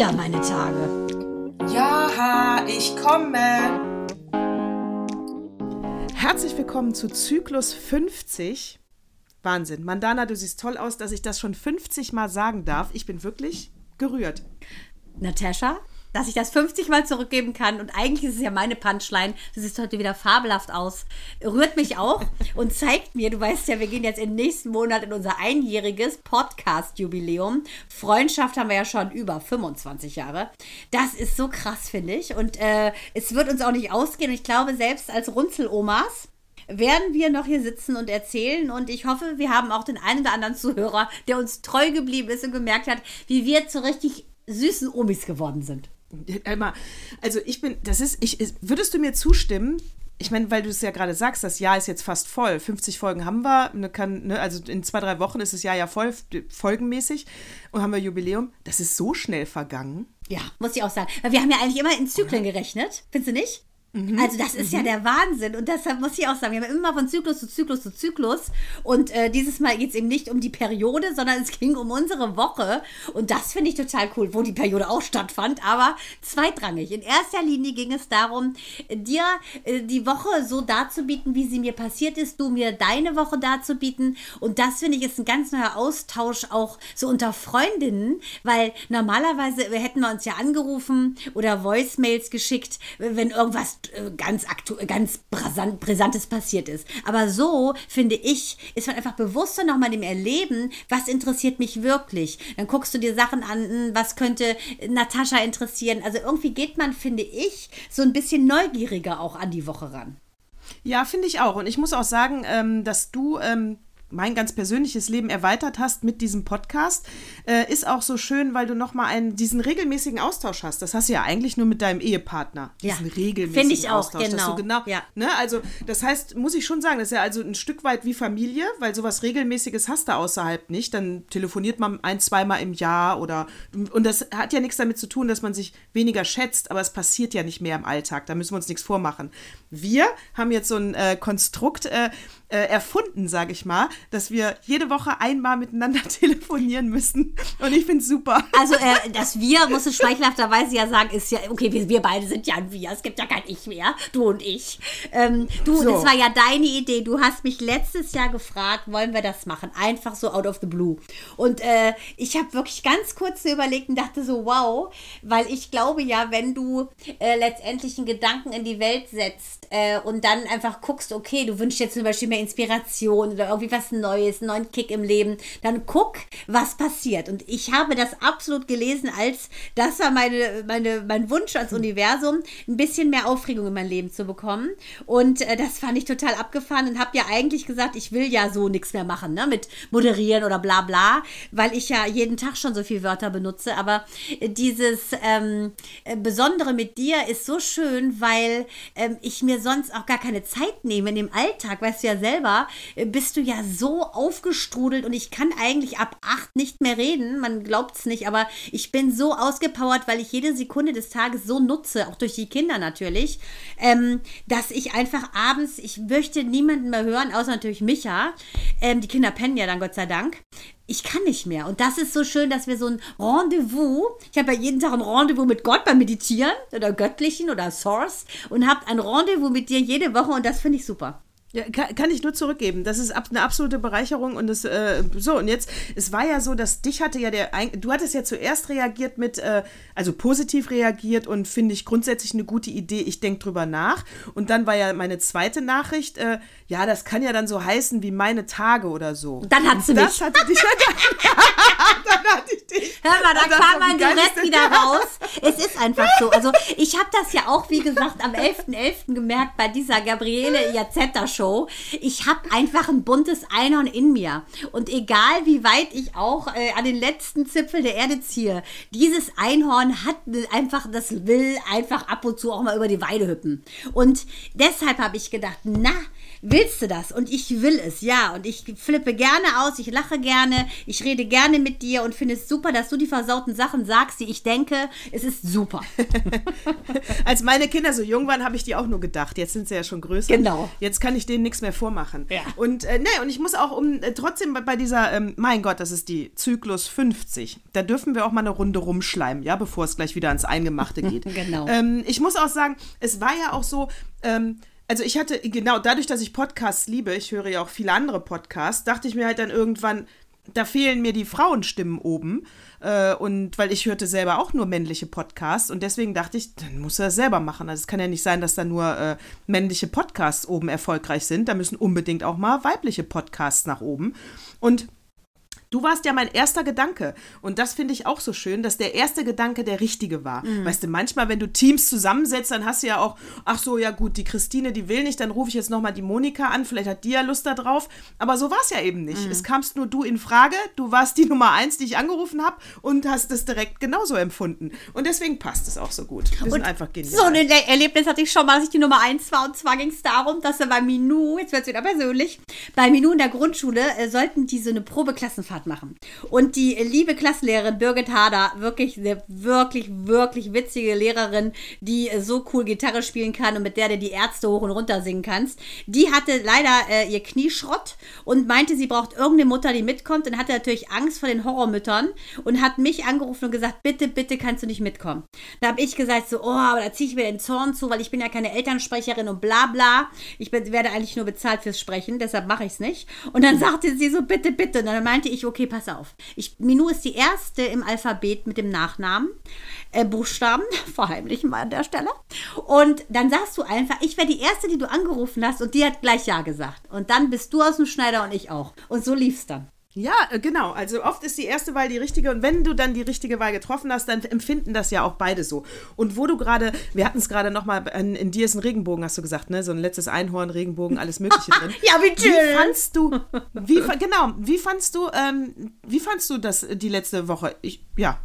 wieder meine Tage. Ja, ich komme. Herzlich willkommen zu Zyklus 50. Wahnsinn. Mandana, du siehst toll aus, dass ich das schon 50 Mal sagen darf. Ich bin wirklich gerührt. Natascha, dass ich das 50 Mal zurückgeben kann. Und eigentlich ist es ja meine Punchline. Du siehst heute wieder fabelhaft aus. Rührt mich auch und zeigt mir, du weißt ja, wir gehen jetzt im nächsten Monat in unser einjähriges Podcast-Jubiläum. Freundschaft haben wir ja schon über 25 Jahre. Das ist so krass, finde ich. Und äh, es wird uns auch nicht ausgehen. Und ich glaube, selbst als Runzelomas werden wir noch hier sitzen und erzählen. Und ich hoffe, wir haben auch den einen oder anderen Zuhörer, der uns treu geblieben ist und gemerkt hat, wie wir zu richtig süßen Omis geworden sind. Einmal, also ich bin, das ist, ich, würdest du mir zustimmen? Ich meine, weil du es ja gerade sagst, das Jahr ist jetzt fast voll. 50 Folgen haben wir, ne, kann, ne, also in zwei, drei Wochen ist das Jahr ja voll, folgenmäßig und haben wir Jubiläum. Das ist so schnell vergangen. Ja, muss ich auch sagen. Weil wir haben ja eigentlich immer in Zyklen gerechnet. Findest du nicht? Mhm. Also das ist mhm. ja der Wahnsinn und deshalb muss ich auch sagen, wir haben immer von Zyklus zu Zyklus zu Zyklus und äh, dieses Mal geht es eben nicht um die Periode, sondern es ging um unsere Woche und das finde ich total cool, wo die Periode auch stattfand, aber zweitrangig. In erster Linie ging es darum, dir äh, die Woche so darzubieten, wie sie mir passiert ist, du mir deine Woche darzubieten und das finde ich ist ein ganz neuer Austausch auch so unter Freundinnen, weil normalerweise hätten wir uns ja angerufen oder Voicemails geschickt, wenn irgendwas ganz aktuell, ganz brisant, brisantes passiert ist. Aber so, finde ich, ist man einfach bewusster nochmal dem Erleben, was interessiert mich wirklich. Dann guckst du dir Sachen an, hm, was könnte Natascha interessieren. Also irgendwie geht man, finde ich, so ein bisschen neugieriger auch an die Woche ran. Ja, finde ich auch. Und ich muss auch sagen, ähm, dass du ähm, mein ganz persönliches Leben erweitert hast mit diesem Podcast, äh, ist auch so schön, weil du nochmal einen, diesen regelmäßigen Austausch hast. Das hast du ja eigentlich nur mit deinem Ehepartner. Diesen ja, regelmäßigen Finde ich auch, Austausch, genau. genau ja. ne, also, das heißt, muss ich schon sagen, das ist ja also ein Stück weit wie Familie, weil sowas Regelmäßiges hast du außerhalb nicht. Dann telefoniert man ein, zweimal im Jahr oder, und das hat ja nichts damit zu tun, dass man sich weniger schätzt, aber es passiert ja nicht mehr im Alltag. Da müssen wir uns nichts vormachen. Wir haben jetzt so ein äh, Konstrukt, äh, äh, erfunden, sage ich mal, dass wir jede Woche einmal miteinander telefonieren müssen. Und ich finde es super. Also äh, das Wir, muss ich schmeichelhafterweise ja sagen, ist ja, okay, wir, wir, beide sind ja ein Wir. Es gibt ja kein Ich mehr, du und ich. Ähm, du, so. das war ja deine Idee. Du hast mich letztes Jahr gefragt, wollen wir das machen? Einfach so out of the blue. Und äh, ich habe wirklich ganz kurz überlegt und dachte so, wow, weil ich glaube ja, wenn du äh, letztendlich einen Gedanken in die Welt setzt äh, und dann einfach guckst, okay, du wünschst jetzt zum Beispiel mehr Inspiration oder irgendwie was Neues, einen neuen Kick im Leben, dann guck, was passiert. Und ich habe das absolut gelesen, als das war meine, meine, mein Wunsch als Universum, ein bisschen mehr Aufregung in mein Leben zu bekommen. Und äh, das fand ich total abgefahren und habe ja eigentlich gesagt, ich will ja so nichts mehr machen, ne, mit moderieren oder bla bla, weil ich ja jeden Tag schon so viele Wörter benutze. Aber dieses ähm, äh, Besondere mit dir ist so schön, weil ähm, ich mir sonst auch gar keine Zeit nehme in dem Alltag, weißt du ja selber, äh, bist du ja so aufgestrudelt und ich kann eigentlich ab acht nicht mehr reden. Man glaubt es nicht, aber ich bin so ausgepowert, weil ich jede Sekunde des Tages so nutze, auch durch die Kinder natürlich, ähm, dass ich einfach abends, ich möchte niemanden mehr hören, außer natürlich Micha. Ähm, die Kinder pennen ja dann Gott sei Dank ich kann nicht mehr. Und das ist so schön, dass wir so ein Rendezvous, ich habe ja jeden Tag ein Rendezvous mit Gott beim Meditieren oder Göttlichen oder Source und habe ein Rendezvous mit dir jede Woche und das finde ich super. Ja, kann, kann, ich nur zurückgeben. Das ist eine absolute Bereicherung und das äh, so und jetzt es war ja so, dass dich hatte ja der du hattest ja zuerst reagiert mit äh, also positiv reagiert und finde ich grundsätzlich eine gute Idee. Ich denke drüber nach und dann war ja meine zweite Nachricht äh, ja, das kann ja dann so heißen wie meine Tage oder so. Dann hat sie das mich. Hatte dich, dann hatte ich dich. Hör mal, da kam mein direkt wieder raus. Es ist einfach so. Also ich habe das ja auch, wie gesagt, am 11.11. .11. gemerkt bei dieser Gabriele Iazetta Show. Ich habe einfach ein buntes Einhorn in mir. Und egal wie weit ich auch äh, an den letzten Zipfel der Erde ziehe, dieses Einhorn hat einfach, das will einfach ab und zu auch mal über die Weide hüppen. Und deshalb habe ich gedacht, na, willst du das? Und ich will es, ja. Und ich flippe gerne aus, ich lache gerne, ich rede gerne mit dir und finde es super, dass du die versauten Sachen sagst, die ich denke. Es ist super. Als meine Kinder so jung waren, habe ich die auch nur gedacht. Jetzt sind sie ja schon größer. Genau. Jetzt kann ich denen nichts mehr vormachen. Ja. Und äh, nee, und ich muss auch um äh, trotzdem bei, bei dieser, ähm, mein Gott, das ist die Zyklus 50. Da dürfen wir auch mal eine Runde rumschleimen, ja, bevor es gleich wieder ans Eingemachte geht. Genau. Ähm, ich muss auch sagen, es war ja auch so, ähm, also ich hatte, genau, dadurch, dass ich Podcasts liebe, ich höre ja auch viele andere Podcasts, dachte ich mir halt dann irgendwann, da fehlen mir die Frauenstimmen oben. Äh, und weil ich hörte selber auch nur männliche Podcasts und deswegen dachte ich, dann muss er das selber machen. Also es kann ja nicht sein, dass da nur äh, männliche Podcasts oben erfolgreich sind. Da müssen unbedingt auch mal weibliche Podcasts nach oben. Und Du warst ja mein erster Gedanke. Und das finde ich auch so schön, dass der erste Gedanke der richtige war. Mhm. Weißt du, manchmal, wenn du Teams zusammensetzt, dann hast du ja auch, ach so, ja gut, die Christine, die will nicht, dann rufe ich jetzt nochmal die Monika an, vielleicht hat die ja Lust da drauf. Aber so war es ja eben nicht. Mhm. Es kamst nur du in Frage, du warst die Nummer eins, die ich angerufen habe und hast es direkt genauso empfunden. Und deswegen passt es auch so gut. Wir sind einfach genial. So ein Er- Erlebnis hatte ich schon mal, als ich die Nummer 1 war. Und zwar ging es darum, dass wir bei Minu, jetzt wird es wieder persönlich, bei Minu in der Grundschule äh, sollten die so eine Probeklassenfahrt machen. Und die liebe Klassenlehrerin Birgit Hader, wirklich eine wirklich, wirklich witzige Lehrerin, die so cool Gitarre spielen kann und mit der du die Ärzte hoch und runter singen kannst, die hatte leider äh, ihr Knieschrott und meinte, sie braucht irgendeine Mutter, die mitkommt und hatte natürlich Angst vor den Horrormüttern und hat mich angerufen und gesagt, bitte, bitte kannst du nicht mitkommen. Da habe ich gesagt, so, oh, aber da ziehe ich mir den Zorn zu, weil ich bin ja keine Elternsprecherin und bla bla. Ich bin, werde eigentlich nur bezahlt fürs Sprechen, deshalb mache ich es nicht. Und dann sagte sie so, bitte, bitte. Und dann meinte ich, okay, pass auf. Ich, Minou ist die erste im Alphabet mit dem Nachnamen. Äh, Buchstaben, verheimlichen wir an der Stelle. Und dann sagst du einfach, ich wäre die erste, die du angerufen hast und die hat gleich Ja gesagt. Und dann bist du aus dem Schneider und ich auch. Und so lief's dann. Ja, äh, genau. Also oft ist die erste Wahl die richtige und wenn du dann die richtige Wahl getroffen hast, dann empfinden das ja auch beide so. Und wo du gerade, wir hatten es gerade nochmal, in, in dir ist ein Regenbogen, hast du gesagt, ne? So ein letztes Einhorn, Regenbogen, alles Mögliche drin. Ja, wie Wie schön. fandst du, wie, genau, wie fandst du, ähm, wie fandst du das äh, die letzte Woche? Ich, ja.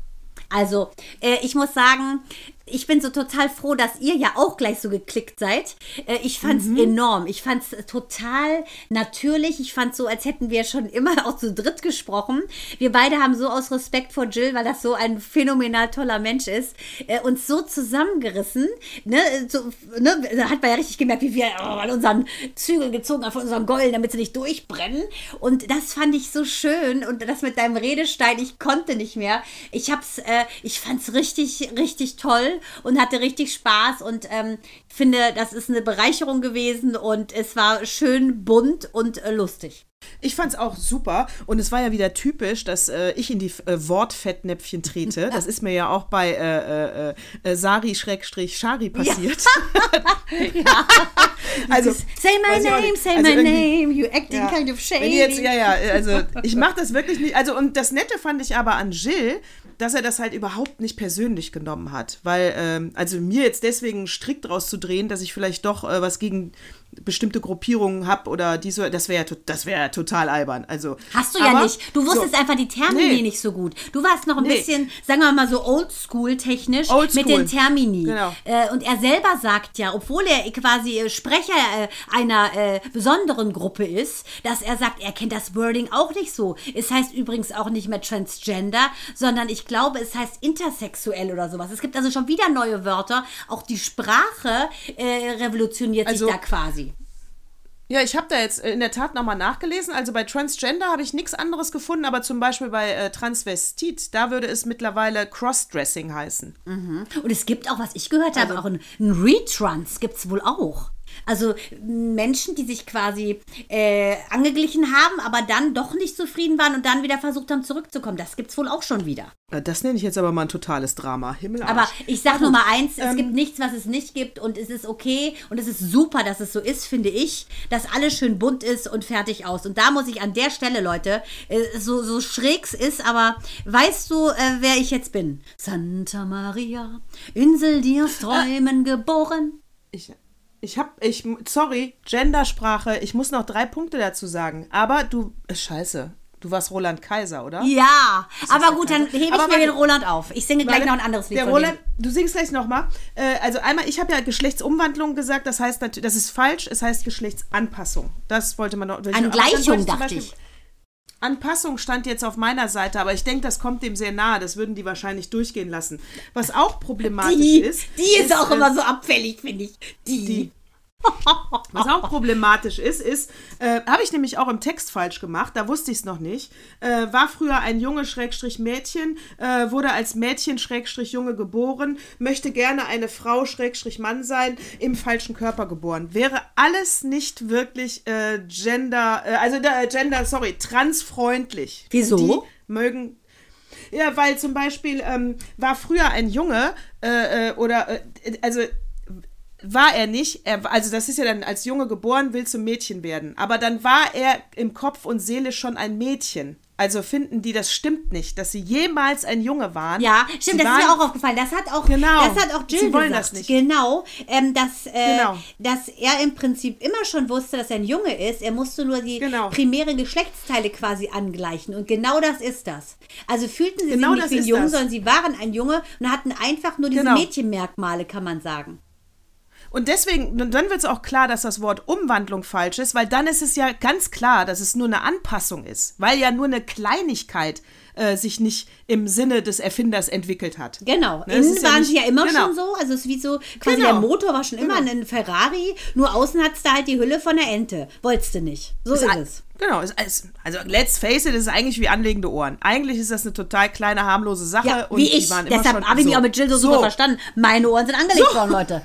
Also, äh, ich muss sagen, ich bin so total froh, dass ihr ja auch gleich so geklickt seid. Äh, ich fand's enorm. Ich fand's total natürlich. Ich fand's so, als hätten wir schon immer auch zu dritt gesprochen. Wir beide haben so aus Respekt vor Jill, weil das so ein phänomenal toller Mensch ist, äh, uns so zusammengerissen. Ne? So, ne? Da hat man ja richtig gemerkt, wie wir oh, an unseren Zügeln gezogen haben, von unseren Golden, damit sie nicht durchbrennen. Und das fand ich so schön. Und das mit deinem Redestein, ich konnte nicht mehr. Ich hab's, äh, ich fand's richtig, richtig toll und hatte richtig Spaß und ähm, finde, das ist eine Bereicherung gewesen und es war schön bunt und äh, lustig. Ich fand's auch super und es war ja wieder typisch, dass äh, ich in die äh, Wortfettnäpfchen trete. Das ist mir ja auch bei äh, äh, äh, Sari-Shari passiert. also, Say my name, say Also my name, you acting Ja. kind of shady. Jetzt, ja, ja, also ich mache das wirklich nicht. Also und das Nette fand ich aber an Jill, dass er das halt überhaupt nicht persönlich genommen hat. Weil, ähm, also mir jetzt deswegen Strick draus zu drehen, dass ich vielleicht doch äh, was gegen bestimmte Gruppierungen habe oder diese, das wäre ja, das wäre ja total albern. Also, Hast du ja aber- nicht. Du wusstest so. einfach die Termini Nee. nicht so gut. Du warst noch ein Nee. bisschen, sagen wir mal so oldschool-technisch Oldschool. mit den Termini. Genau. Äh, und er selber sagt ja, obwohl er quasi äh, Sprecher äh, einer äh, besonderen Gruppe ist, dass er sagt, er kennt das Wording auch nicht so. Es heißt übrigens auch nicht mehr Transgender, sondern ich glaube, es heißt intersexuell oder sowas. Es gibt also schon wieder neue Wörter. Auch die Sprache äh, revolutioniert Also- sich da quasi. Ja, ich habe da jetzt äh, in der Tat nochmal nachgelesen. Also bei Transgender habe ich nichts anderes gefunden, aber zum Beispiel bei äh, Transvestit, da würde es mittlerweile Crossdressing heißen. Und es gibt auch, was ich gehört Also habe, auch ein, ein Retrans gibt es wohl auch. Also Menschen, die sich quasi äh, angeglichen haben, aber dann doch nicht zufrieden waren und dann wieder versucht haben zurückzukommen. Das gibt es wohl auch schon wieder. Äh, Das nenne ich jetzt aber mal ein totales Drama. Himmel Aber ich sag nur mal eins, es Ähm, gibt nichts, was es nicht gibt und es ist okay und es ist super, dass es so ist, finde ich, dass alles schön bunt ist und fertig aus. Und da muss ich an der Stelle, Leute, äh, so, so schrägs ist, aber weißt du, äh, wer ich jetzt bin? Santa Maria, Insel, die aus Träumen geboren. Ich, ich habe, ich, sorry, Gendersprache, ich muss noch drei Punkte dazu sagen. Aber du, äh, scheiße. Du warst Roland Kaiser, oder? Ja, aber gut, dann hebe ich Aber mir den. Roland auf. Ich singe gleich noch ein anderes Lied Der Roland, du singst gleich nochmal. Äh, also einmal, ich habe ja Geschlechtsumwandlung gesagt, das heißt natürlich, das ist falsch, es heißt Geschlechtsanpassung. Das wollte man noch. Angleichung, dachte ich. Anpassung stand jetzt auf meiner Seite, aber ich denke, das kommt dem sehr nahe. Das würden die wahrscheinlich durchgehen lassen. Was auch problematisch Die, ist. die ist auch äh, immer so abfällig, finde ich. Die. die. Was auch problematisch ist, ist, äh, habe ich nämlich auch im Text falsch gemacht, da wusste ich es noch nicht. Äh, war früher ein Junge Schrägstrich Mädchen, äh, wurde als Mädchen Schrägstrich Junge geboren, möchte gerne eine Frau Schrägstrich Mann sein, im falschen Körper geboren. Wäre alles nicht wirklich äh, gender, äh, also gender, sorry, transfreundlich. Wieso? Die mögen ja, weil zum Beispiel ähm, war früher ein Junge äh, äh, oder äh, also war er nicht, er, also das ist ja dann als Junge geboren, will zum Mädchen werden, aber dann war er im Kopf und Seele schon ein Mädchen. Also finden die, das stimmt nicht, dass sie jemals ein Junge waren. Ja, stimmt, Sie das ist waren- mir auch aufgefallen. Das hat auch, Genau. das hat auch Jill Sie wollen gesagt. das nicht. Genau, ähm, dass, äh, Genau. dass er im Prinzip immer schon wusste, dass er ein Junge ist. Er musste nur die Genau. primären Geschlechtsteile quasi angleichen. Und genau das ist das. Also fühlten sie Genau sich nicht wie ein ist Junge, das. sondern sie waren ein Junge und hatten einfach nur diese Genau. Mädchenmerkmale, kann man sagen. Und deswegen, dann wird es auch klar, dass das Wort Umwandlung falsch ist, weil dann ist es ja ganz klar, dass es nur eine Anpassung ist, weil ja nur eine Kleinigkeit äh, sich nicht im Sinne des Erfinders entwickelt hat. Genau. Ne, es Innen ist ja waren nicht- sie ja immer genau. schon so. Also es ist wie so, quasi Genau. der Motor war schon immer Genau. ein Ferrari, nur außen hattest du halt die Hülle von der Ente. Wolltest du nicht. So ist, Ist es. Genau, ist, ist, also let's face it, ist eigentlich wie anlegende Ohren. Eigentlich ist das eine total kleine, harmlose Sache. Ja, und wie ich. waren Deshalb habe ich mich so. auch mit Jill so, super verstanden. Meine Ohren sind angelegt worden, Leute.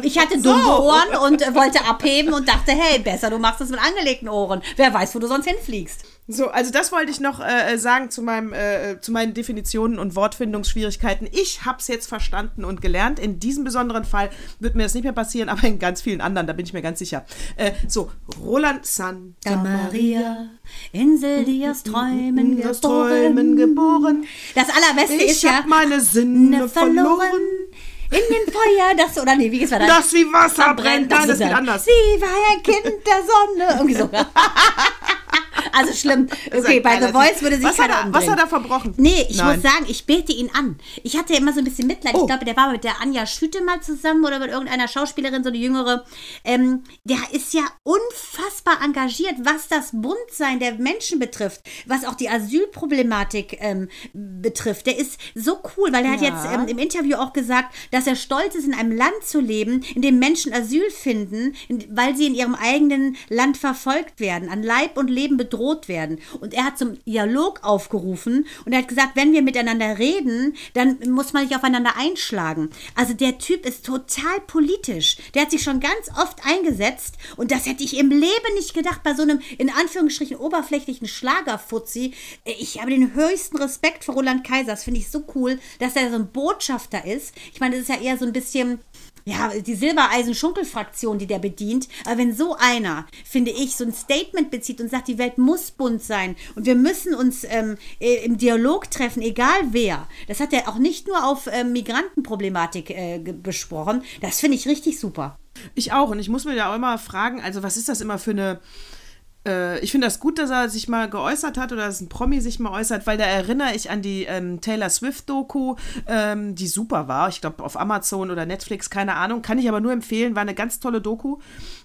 Ich hatte dumme Ohren und äh, wollte abheben und dachte, hey, besser, du machst das mit angelegten Ohren. Wer weiß, wo du sonst hinfliegst. So, also das wollte ich noch äh, sagen zu, meinem, äh, zu meinen Definitionen und Wortfindungsschwierigkeiten. Ich habe es jetzt verstanden und gelernt. In diesem besonderen Fall wird mir das nicht mehr passieren, aber in ganz vielen anderen, da bin ich mir ganz sicher. Äh, so, Roland Santa Maria, Insel, die aus Träumen aus Träumen geboren. Das Allerbeste ist Ich ja hab meine Sinne ne verloren. In dem Feuer, das, oder nee, wie geht's weiter? Das wie Wasser brennt. Nein, das ist anders. Sie war ein Kind der Sonne. Irgendwie so. Also schlimm. Okay, bei The Voice würde sich was hat, keiner er, was hat er verbrochen? Nee, ich Nein. muss sagen, ich bete ihn an. Ich hatte ja immer so ein bisschen Mitleid. Oh. Ich glaube, der war mit der Anja Schütte mal zusammen oder mit irgendeiner Schauspielerin, so eine jüngere. Ähm, der ist ja unfassbar engagiert, was das Buntsein der Menschen betrifft, was auch die Asylproblematik ähm, betrifft. Der ist so cool, weil er hat Ja. jetzt ähm, im Interview auch gesagt, dass er stolz ist, in einem Land zu leben, in dem Menschen Asyl finden, in, weil sie in ihrem eigenen Land verfolgt werden, an Leib und Leben bedroht werden. Und er hat zum Dialog aufgerufen und er hat gesagt, wenn wir miteinander reden, dann muss man nicht aufeinander einschlagen. Also der Typ ist total politisch. Der hat sich schon ganz oft eingesetzt und das hätte ich im Leben nicht gedacht bei so einem in Anführungsstrichen oberflächlichen Schlagerfuzzi. Ich habe den höchsten Respekt vor Roland Kaiser. Das finde ich so cool, dass er so ein Botschafter ist. Ich meine, das ist ja eher so ein bisschen ja, die Silbereisen-Schunkel-Fraktion, die der bedient. Aber wenn so einer, finde ich, so ein Statement bezieht und sagt, die Welt muss bunt sein und wir müssen uns ähm, äh, im Dialog treffen, egal wer. Das hat er auch nicht nur auf ähm, Migrantenproblematik äh, besprochen. Das finde ich richtig super. Ich auch. Und ich muss mir da auch immer fragen, also was ist das immer für eine. Äh, ich finde das gut, dass er sich mal geäußert hat oder dass ein Promi sich mal äußert, weil da erinnere ich an die ähm, Taylor Swift-Doku, ähm, die super war. Ich glaube, auf Amazon oder Netflix, keine Ahnung. Kann ich aber nur empfehlen, war eine ganz tolle Doku.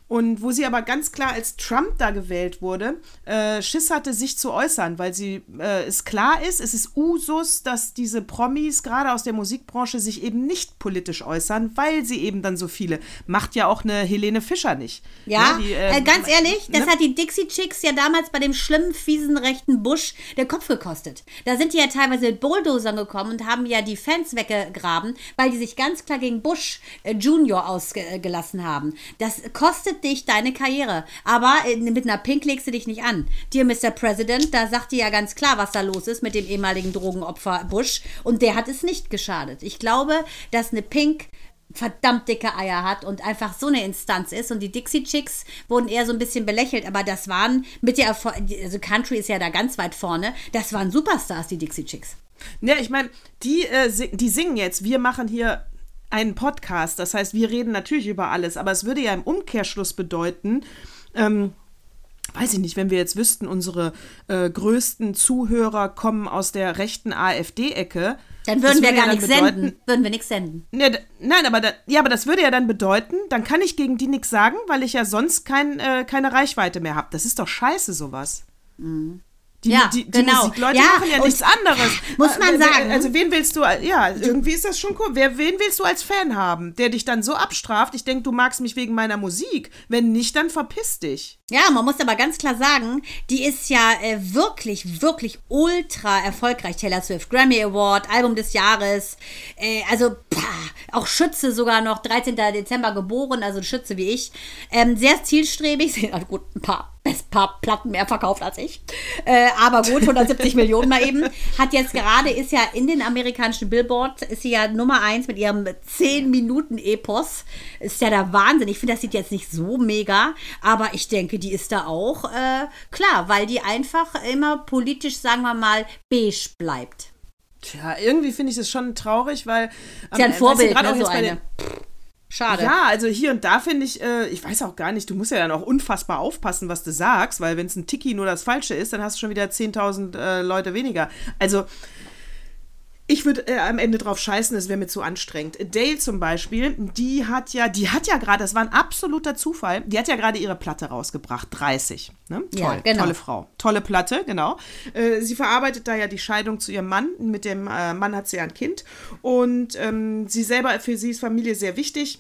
Und wo sie aber ganz klar als Trump da gewählt wurde, äh, Schiss hatte, sich zu äußern, weil sie äh, es klar ist, es ist Usus, dass diese Promis gerade aus der Musikbranche sich eben nicht politisch äußern, weil sie eben dann so viele. Macht ja auch eine Helene Fischer nicht. Ja, Ne, die, äh, ähm, ganz ehrlich, das ne? hat die Dixie Chicks ja damals bei dem schlimmen, fiesen rechten Bush der Kopf gekostet. Da sind die ja teilweise mit Bulldozern gekommen und haben ja die Fans weggegraben, weil die sich ganz klar gegen Bush äh, Junior ausgelassen haben. Das kostet dich deine Karriere. Aber äh, mit einer Pink legst du dich nicht an. Dir, Mr. President, da sagt dir ja ganz klar, was da los ist mit dem ehemaligen Drogenopfer Bush. Und der hat es nicht geschadet. Ich glaube, dass eine Pink verdammt dicke Eier hat und einfach so eine Instanz ist. Und die Dixie Chicks wurden eher so ein bisschen belächelt, aber das waren mit der Erfol also Country ist ja da ganz weit vorne, das waren Superstars, die Dixie Chicks. Ja, ich meine, die, äh, sing- die singen jetzt, wir machen hier einen Podcast, das heißt, wir reden natürlich über alles, aber es würde ja im Umkehrschluss bedeuten, ähm, weiß ich nicht, wenn wir jetzt wüssten, unsere äh, größten Zuhörer kommen aus der rechten AfD-Ecke. Dann würden wir gar nichts senden. Würden wir nichts senden. Ne, nein, aber da, ja, aber das würde ja dann bedeuten, dann kann ich gegen die nichts sagen, weil ich ja sonst kein, äh, keine Reichweite mehr habe. Das ist doch scheiße, sowas. Mhm. Die, ja, die, die genau. Musikleute Ja, machen ja nichts anderes. Muss man Äh, sagen. Also wen willst du, ja, irgendwie ist das schon cool. Wer, wen willst du als Fan haben, der dich dann so abstraft? Ich denke, du magst mich wegen meiner Musik. Wenn nicht, dann verpiss dich. Ja, man muss aber ganz klar sagen, die ist ja äh, wirklich, wirklich ultra erfolgreich. Taylor Swift, Grammy Award, Album des Jahres. Äh, also, pah, auch Schütze sogar noch, 13. Dezember geboren, also Schütze wie ich. Ähm, sehr zielstrebig. Sie hat gut ein paar, ein paar Platten mehr verkauft als ich. Äh, aber gut, 170 Millionen mal eben. Hat jetzt gerade, ist ja in den amerikanischen Billboard, ist sie ja Nummer eins mit ihrem 10-Minuten-Epos. Ist ja der Wahnsinn. Ich finde, das sieht jetzt nicht so mega, aber ich denke, die ist da auch äh, klar, weil die einfach immer politisch, sagen wir mal, beige bleibt. Tja, irgendwie finde ich das schon traurig, weil. Ist ja ein ähm, Vorbild, ne, so eine. Schade. Ja, also hier und da finde ich, äh, ich weiß auch gar nicht, du musst ja dann auch unfassbar aufpassen, was du sagst, weil wenn es ein Tiki nur das Falsche ist, dann hast du schon wieder 10.000 äh, Leute weniger. Also ich würde äh, am Ende drauf scheißen, es wäre mir zu anstrengend. Dale zum Beispiel, die hat ja, die hat ja gerade, das war ein absoluter Zufall, die hat ja gerade ihre Platte rausgebracht, 30. Ne? Toll, Ja, genau. tolle Frau. Tolle Platte, genau. Äh, sie verarbeitet da ja die Scheidung zu ihrem Mann. Mit dem äh, Mann hat sie ja ein Kind. Und ähm, sie selber, für sie ist Familie sehr wichtig.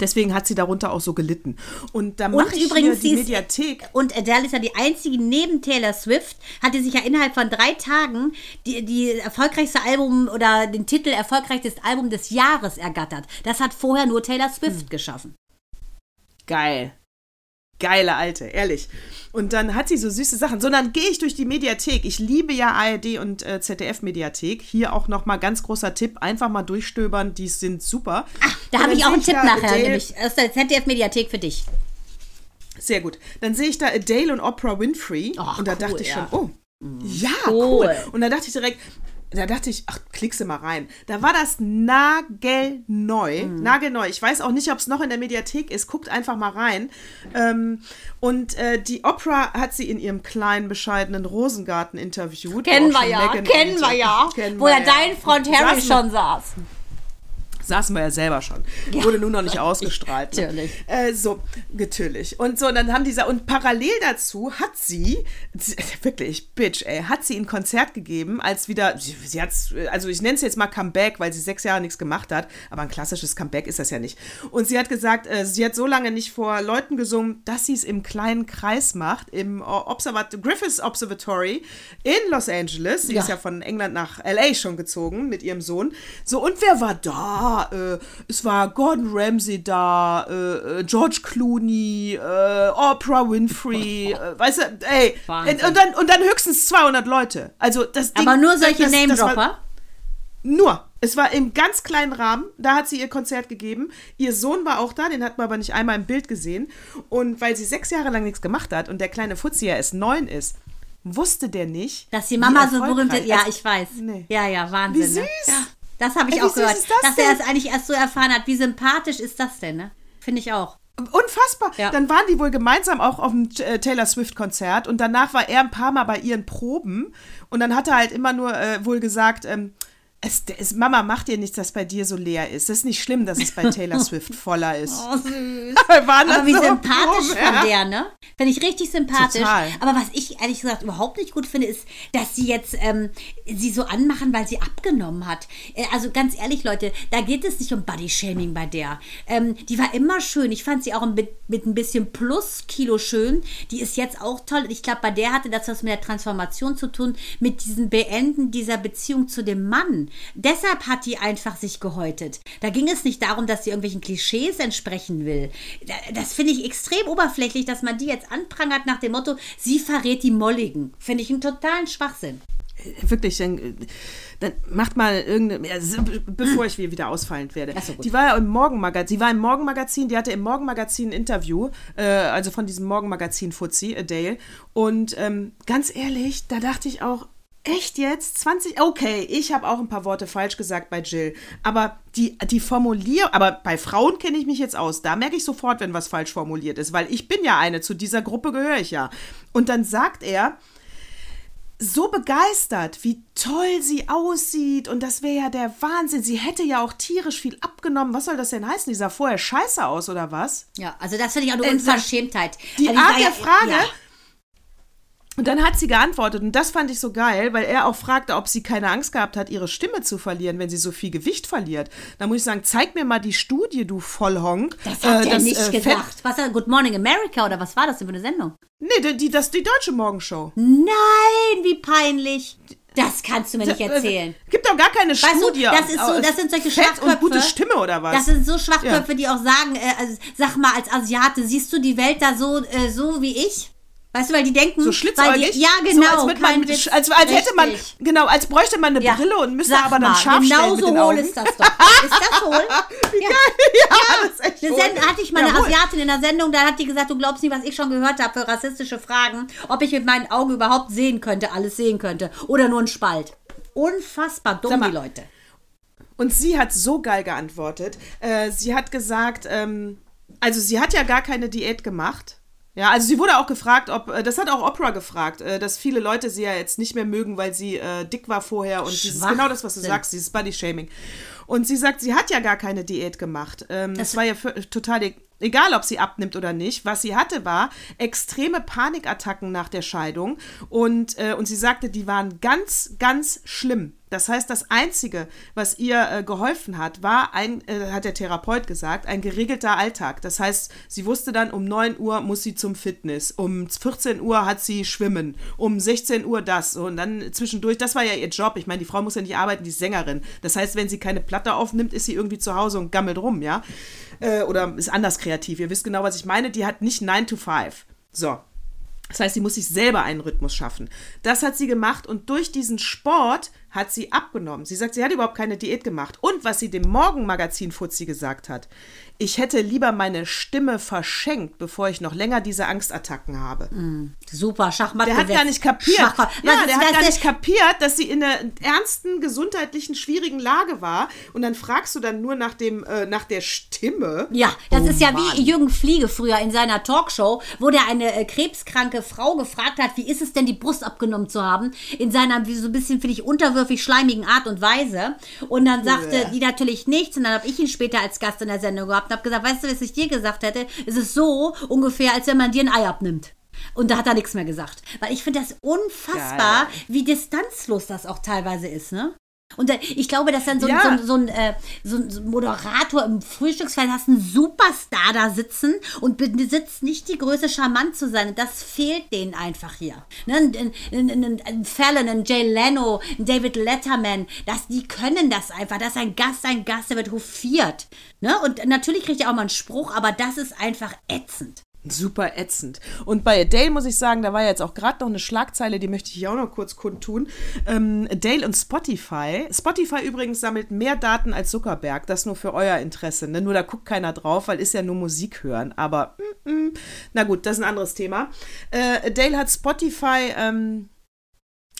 Deswegen hat sie darunter auch so gelitten. Und da ich übrigens, die sie ist- Mediathek. Und Adele ist ja die einzige neben Taylor Swift, hatte sich ja innerhalb von drei Tagen die, die erfolgreichste Album oder den Titel erfolgreichstes Album des Jahres ergattert. Das hat vorher nur Taylor Swift Hm. geschaffen. Geil. Geile Alte, ehrlich. Und dann hat sie so süße Sachen. So, dann gehe ich durch die Mediathek. Ich liebe ja ARD und äh, ZDF-Mediathek. Hier auch nochmal ganz großer Tipp. Einfach mal durchstöbern. Die sind super. Da Und habe ich auch einen Tipp da nachher, Adele- nämlich aus der ZDF-Mediathek für dich. Sehr gut. Dann sehe ich da Adele und Oprah Winfrey. Ach, und da cool, dachte ich ja. schon, oh, ja, Cool. cool. Und da dachte ich direkt, da dachte ich, ach, klickst du mal rein. Da war das nagelneu. Mhm. Nagelneu. Ich weiß auch nicht, ob es noch in der Mediathek ist. Guckt einfach mal rein. Ähm, und äh, die Oprah hat sie in ihrem kleinen, bescheidenen Rosengarten interviewt. Kennen wir ja, kennen wir ja. Kennen Wo ja dein Freund Harry Saßen schon saß. Saßen wir ja selber schon. Wurde nur noch nicht ausgestrahlt. Ne? Natürlich. Äh, so, natürlich. Und so, und dann haben diese, und parallel dazu hat sie, wirklich, Bitch, ey, hat sie ein Konzert gegeben, als wieder, sie, sie hat's, also ich nenne es jetzt mal Comeback, weil sie sechs Jahre nichts gemacht hat, aber ein klassisches Comeback ist das ja nicht. Und sie hat gesagt, äh, sie hat so lange nicht vor Leuten gesungen, dass sie es im kleinen Kreis macht, im Observat Griffiths Observatory in Los Angeles. Sie Ja. ist ja von England nach LA schon gezogen mit ihrem Sohn. So, und wer war da? Äh, es war Gordon Ramsay da, äh, äh, George Clooney, äh, Oprah Winfrey, äh, weißt du, ey. Wahnsinn. Und, dann, und dann höchstens 200 Leute. Also das Ding, Aber nur solche Name-Dropper. nur. Es war im ganz kleinen Rahmen. Da hat sie ihr Konzert gegeben. Ihr Sohn war auch da, den hat man aber nicht einmal im Bild gesehen. Und weil sie sechs Jahre lang nichts gemacht hat und der kleine Fuzzi ja erst neun ist, wusste der nicht, Dass die Mama so berühmt ist. Ja, ich weiß. Nee. Ja, ja, Wahnsinn. Wie süß. Ne? Ja, das habe ich Ey, auch gehört. das dass er denn? es eigentlich erst so erfahren hat. Wie sympathisch ist das denn, ne? Finde ich auch. Unfassbar. Ja. Dann waren die wohl gemeinsam auch auf dem äh, Taylor Swift-Konzert und danach war er ein paar Mal bei ihren Proben und dann hat er halt immer nur äh, wohl gesagt, ähm, es, es, Mama, mach dir nichts, dass bei dir so leer ist. Es ist nicht schlimm, dass es bei Taylor Swift voller ist. Oh, süß. Aber dann wie so sympathisch von ja. der, ne? Finde ich richtig sympathisch. Total. Aber was ich ehrlich gesagt überhaupt nicht gut finde, ist, dass sie jetzt ähm, sie so anmachen, weil sie abgenommen hat. Äh, also ganz ehrlich, Leute, da geht es nicht um Body-Shaming bei der. Ähm, die war immer schön. Ich fand sie auch mit, mit ein bisschen Plus-Kilo schön. Die ist jetzt auch toll. Ich glaube, bei der hatte das was mit der Transformation zu tun, mit diesem Beenden dieser Beziehung zu dem Mann. Deshalb hat die einfach sich gehäutet. Da ging es nicht darum, dass sie irgendwelchen Klischees entsprechen will. Da- Das finde ich extrem oberflächlich, dass man die jetzt anprangert nach dem Motto, sie verrät die Molligen. Finde ich einen totalen Schwachsinn. Wirklich, dann, äh, dann macht mal irgendeine, also, be- bevor ich wieder ausfallend werde. So, die war ja im Morgenmagazin, sie war im Morgenmagazin, die hatte im Morgenmagazin ein Interview, äh, also von diesem Morgenmagazin Fuzzi, Adele. Und ähm, ganz ehrlich, da dachte ich auch, Echt jetzt? 20? Okay, ich habe auch ein paar Worte falsch gesagt bei Jill. Aber die, die Formulierung, aber bei Frauen kenne ich mich jetzt aus. Da merke ich sofort, wenn was falsch formuliert ist, weil ich bin ja eine, zu dieser Gruppe gehöre ich ja. Und dann sagt er, so begeistert, wie toll sie aussieht und das wäre ja der Wahnsinn. Sie hätte ja auch tierisch viel abgenommen. Was soll das denn heißen? Die sah vorher scheiße aus oder was? Ja, also das finde ich auch eine Unverschämtheit. Die also Art der Frage. Ja. Und dann hat sie geantwortet und das fand ich so geil, weil er auch fragte, ob sie keine Angst gehabt hat, ihre Stimme zu verlieren, wenn sie so viel Gewicht verliert. Da muss ich sagen, zeig mir mal die Studie, du Vollhonk. Das hat Äh, er nicht äh, gesagt. Was, Good Morning America oder was war das denn für eine Sendung? Nee, die, die, das die deutsche Morgenshow. Nein, wie peinlich. Das kannst du mir nicht Äh, erzählen. Gibt doch gar keine Weißt du, Studie. das ist so, das sind solche Fett Schwachköpfe. und gute Stimme oder was? Das sind so Schwachköpfe, die auch sagen, äh, also, sag mal, als Asiate, siehst du die Welt da so, äh, so wie ich? Weißt du, weil die denken, so weil schlitzäugig? die, ja genau, so, als, mit man, Witz. als, als hätte man, genau, als bräuchte man eine Ja. Brille und müsste Sag aber dann mal, scharf genau stellen mit so den hohl Augen. ist das doch. Ist das hohl? ja. ja, das ist echt wohl. Send hatte ich mal eine. Asiatin in der Sendung, da hat die gesagt, du glaubst nicht, was ich schon gehört habe für rassistische Fragen, ob ich mit meinen Augen überhaupt sehen könnte, alles sehen könnte. Oder nur ein Spalt. Unfassbar dumm, mal, die Leute. Und sie hat so geil geantwortet. Äh, sie hat gesagt, ähm, also sie hat ja gar keine Diät gemacht. Ja, also sie wurde auch gefragt, ob, äh, das hat auch Oprah gefragt, äh, dass viele Leute sie ja jetzt nicht mehr mögen, weil sie äh, dick war vorher und dieses, genau das, was du sagst, dieses Body-Shaming. Und sie sagt, sie hat ja gar keine Diät gemacht. Ähm, das war ja total egal, ob sie abnimmt oder nicht. Was sie hatte, war extreme Panikattacken nach der Scheidung und, äh, und sie sagte, die waren ganz, ganz schlimm. Das heißt, das Einzige, was ihr äh, geholfen hat, war ein, äh, hat der Therapeut gesagt, ein geregelter Alltag. Das heißt, sie wusste dann, um 9 Uhr muss sie zum Fitness, um 14 Uhr hat sie Schwimmen, um 16 Uhr das und dann zwischendurch, das war ja ihr Job. Ich meine, die Frau muss ja nicht arbeiten, die ist Sängerin. Das heißt, wenn sie keine Platte aufnimmt, ist sie irgendwie zu Hause und gammelt rum, ja? Äh, oder ist anders kreativ. Ihr wisst genau, was ich meine. Die hat nicht 9 to 5. So. Das heißt, sie muss sich selber einen Rhythmus schaffen. Das hat sie gemacht und durch diesen Sport hat sie abgenommen. Sie sagt, sie hat überhaupt keine Diät gemacht. Und was sie dem Morgenmagazin Fuzzi gesagt hat, ich hätte lieber meine Stimme verschenkt, bevor ich noch länger diese Angstattacken habe. Super, Schachmatt. Der hat gar nicht kapiert. Schachmatt. Ja, Was der hat gar nicht kapiert, dass sie in einer ernsten, gesundheitlichen, schwierigen Lage war. Und dann fragst du dann nur nach, dem, äh, nach der Stimme. Ja, das Oh ist ja Mann. wie Jürgen Fliege früher in seiner Talkshow, wo der eine äh, krebskranke Frau gefragt hat, wie ist es denn, die Brust abgenommen zu haben, in seiner wie so ein bisschen, finde ich, unterwürfig schleimigen Art und Weise. Und dann sagte Bäh. die natürlich nichts und dann habe ich ihn später als Gast in der Sendung gehabt und habe gesagt, weißt du, was ich dir gesagt hätte? Es ist so ungefähr, als wenn man dir ein Ei abnimmt. Und da hat er nichts mehr gesagt. Weil ich finde das unfassbar, Geil. wie distanzlos das auch teilweise ist, ne? Und ich glaube, dass dann so, Ja. ein- so, ein- so, ein, äh, so ein so ein Moderator im Frühstücksfeld hast, einen Superstar da sitzen und besitzt nicht die Größe, charmant zu sein. Und das fehlt denen einfach hier. Ne? Ein, ein, ein Fallon, ein Jay Leno, ein David Letterman, das, die können das einfach. Das ist ein Gast, ein Gast, der wird hofiert. Ne? Und natürlich kriegt er auch mal einen Spruch, aber das ist einfach ätzend. Super ätzend. Und bei Adele muss ich sagen, da war ja jetzt auch gerade noch eine Schlagzeile, die möchte ich hier auch noch kurz kundtun. Ähm, Adele und Spotify. Spotify übrigens sammelt mehr Daten als Zuckerberg. Das nur für euer Interesse. Ne? Nur da guckt keiner drauf, weil ist ja nur Musik hören. Aber mm, mm, na gut, das ist ein anderes Thema. Äh, Adele hat Spotify ähm,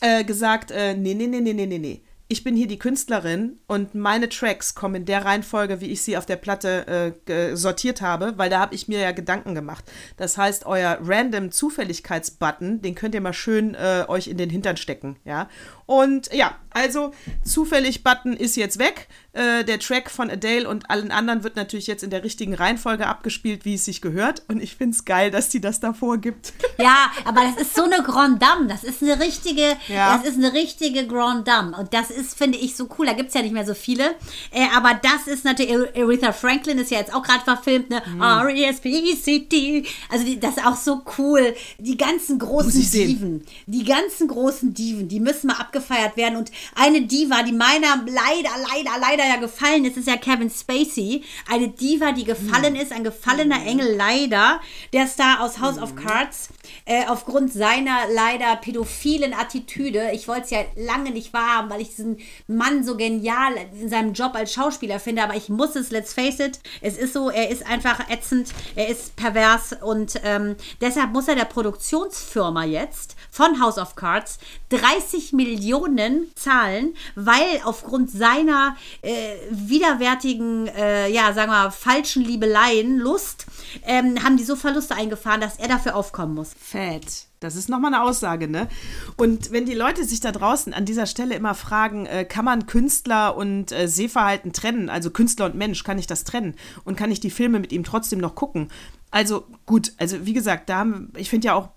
äh, gesagt, äh, nee, nee, nee, nee, nee, nee, nee. Ich bin hier die Künstlerin und meine Tracks kommen in der Reihenfolge, wie ich sie auf der Platte äh, sortiert habe, weil da habe ich mir ja Gedanken gemacht. Das heißt, euer random Zufälligkeitsbutton, den könnt ihr mal schön äh, euch in den Hintern stecken, ja. Und ja, also zufällig Button ist jetzt weg. Äh, der Track von Adele und allen anderen wird natürlich jetzt in der richtigen Reihenfolge abgespielt, wie es sich gehört. Und ich finde es geil, dass die das davor gibt. Ja, aber das ist so eine Grand Dame. Das ist eine richtige, Ja. das ist eine richtige Grand Dame. Und das ist, finde ich, so cool. Da gibt es ja nicht mehr so viele. Äh, aber das ist natürlich, Aretha Franklin ist ja jetzt auch gerade verfilmt, ne? Mhm. R-E-S-P-E-C-T. Also die, das ist auch so cool. Die ganzen großen. Diven, die ganzen großen Diven, die müssen mal abgefeiert werden. Und eine Diva, die meiner leider, leider, leider ja gefallen ist, ist ja Kevin Spacey. Eine Diva, die gefallen ist, ein gefallener Engel, leider. Der Star aus House of Cards. Äh, aufgrund seiner leider pädophilen Attitüde. Ich wollte es ja lange nicht wahrhaben, weil ich diesen Mann so genial in seinem Job als Schauspieler finde. Aber ich muss es, let's face it, es ist so, er ist einfach ätzend, er ist pervers und ähm, deshalb muss er der Produktionsfirma jetzt von House of Cards 30 Millionen zahlen, weil aufgrund seiner äh, widerwärtigen, äh, ja, sagen wir mal, falschen Liebeleien, Lust, ähm, haben die so Verluste eingefahren, dass er dafür aufkommen muss. Fett. Das ist nochmal eine Aussage, ne? Und wenn die Leute sich da draußen an dieser Stelle immer fragen, äh, kann man Künstler und äh, Sehverhalten trennen? Also Künstler und Mensch, kann ich das trennen? Und kann ich die Filme mit ihm trotzdem noch gucken? Also gut, also wie gesagt, da haben, ich finde ja auch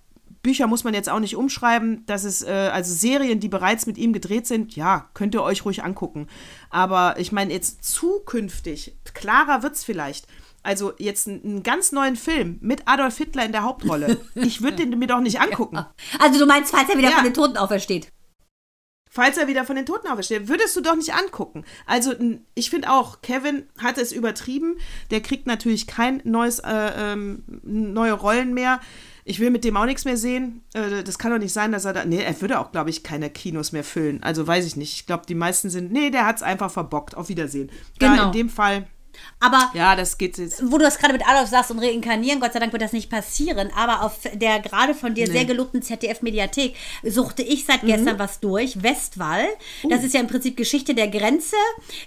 Bücher muss man jetzt auch nicht umschreiben. Das ist äh, also Serien, die bereits mit ihm gedreht sind. Ja, könnt ihr euch ruhig angucken. Aber ich meine jetzt zukünftig klarer wird's vielleicht. Also jetzt einen ganz neuen Film mit Adolf Hitler in der Hauptrolle. Ich würde den mir doch nicht angucken. Also du meinst, falls er wieder ja. von den Toten aufersteht? Falls er wieder von den Toten aufersteht, würdest du doch nicht angucken. Also ich finde auch, Kevin hat es übertrieben. Der kriegt natürlich kein neues, äh, ähm, neue Rollen mehr. Ich will mit dem auch nichts mehr sehen. Äh, das kann doch nicht sein, dass er da. Nee, er würde auch, glaube ich, keine Kinos mehr füllen. Also weiß ich nicht. Ich glaube, die meisten sind. Nee, der hat es einfach verbockt. Auf Wiedersehen. Genau. Da in dem Fall aber ja, das geht jetzt. Wo du das gerade mit Adolf sagst und reinkarnieren, Gott sei Dank wird das nicht passieren. Aber auf der gerade von dir nee. sehr gelobten ZDF-Mediathek suchte ich seit mhm. gestern was durch. Westwall. Uh. Das ist ja im Prinzip Geschichte der Grenze,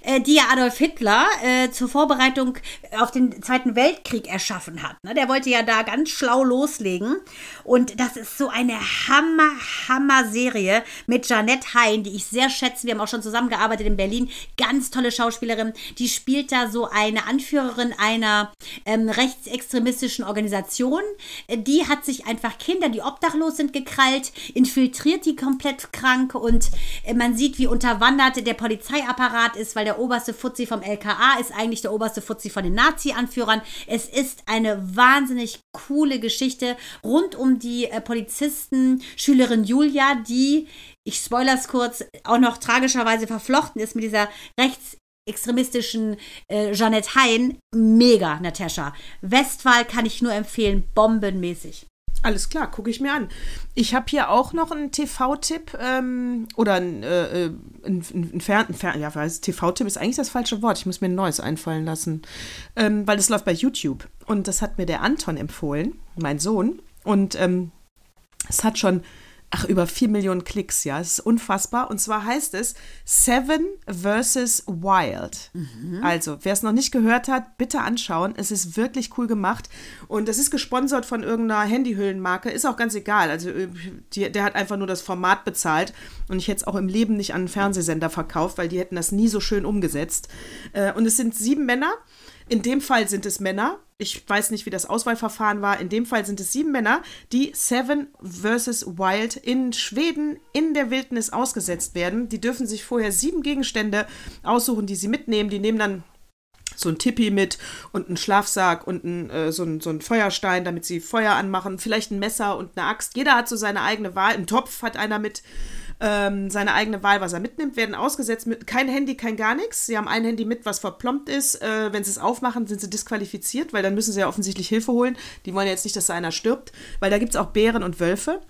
äh, die ja Adolf Hitler äh, zur Vorbereitung auf den Zweiten Weltkrieg erschaffen hat. Ne? Der wollte ja da ganz schlau loslegen. Und das ist so eine Hammer, Hammer Serie mit Janette Hein, die ich sehr schätze. Wir haben auch schon zusammengearbeitet in Berlin. Ganz tolle Schauspielerin. Die spielt da so ein eine Anführerin einer ähm, rechtsextremistischen Organisation. Die hat sich einfach Kinder, die obdachlos sind, gekrallt, infiltriert die komplett krank und äh, man sieht, wie unterwandert der Polizeiapparat ist, weil der oberste Fuzzi vom LKA ist eigentlich der oberste Fuzzi von den Nazi-Anführern. Es ist eine wahnsinnig coole Geschichte rund um die äh, Polizisten, Schülerin Julia, die ich spoilers kurz, auch noch tragischerweise verflochten ist mit dieser rechts extremistischen äh, Jeanette Hein. Mega, Natascha. Westphal kann ich nur empfehlen, bombenmäßig. Alles klar, gucke ich mir an. Ich habe hier auch noch einen TV-Tipp ähm, oder ein, äh, äh ein, ein, Fern, ein Fern, TV-Tipp ist eigentlich das falsche Wort. Ich muss mir ein neues einfallen lassen, ähm, weil das läuft bei YouTube. Und das hat mir der Anton empfohlen, mein Sohn. Und ähm, es hat schon ach, über 4 Millionen Klicks, ja. Es ist unfassbar. Und zwar heißt es Seven vs. Wild. Mhm. Also, wer es noch nicht gehört hat, bitte anschauen. Es ist wirklich cool gemacht. Und es ist gesponsert von irgendeiner Handyhüllenmarke. Ist auch ganz egal. Also, äh, die, der hat einfach nur das Format bezahlt. Und ich hätte es auch im Leben nicht an einen Fernsehsender verkauft, weil die hätten das nie so schön umgesetzt. Äh, und es sind sieben Männer. In dem Fall sind es Männer. Ich weiß nicht, wie das Auswahlverfahren war. In dem Fall sind es sieben Männer, die Seven vs. Wild in Schweden in der Wildnis ausgesetzt werden. Die dürfen sich vorher sieben Gegenstände aussuchen, die sie mitnehmen. Die nehmen dann so ein Tippi mit und einen Schlafsack und ein, äh, so, ein, so ein Feuerstein, damit sie Feuer anmachen. Vielleicht ein Messer und eine Axt. Jeder hat so seine eigene Wahl. Ein Topf hat einer mit ähm, seine eigene Wahl, was er mitnimmt, werden ausgesetzt mit kein Handy, kein gar nichts. Sie haben ein Handy mit, was verplombt ist. Äh, wenn sie es aufmachen, sind sie disqualifiziert, weil dann müssen sie ja offensichtlich Hilfe holen. Die wollen ja jetzt nicht, dass da einer stirbt, weil da gibt es auch Bären und Wölfe.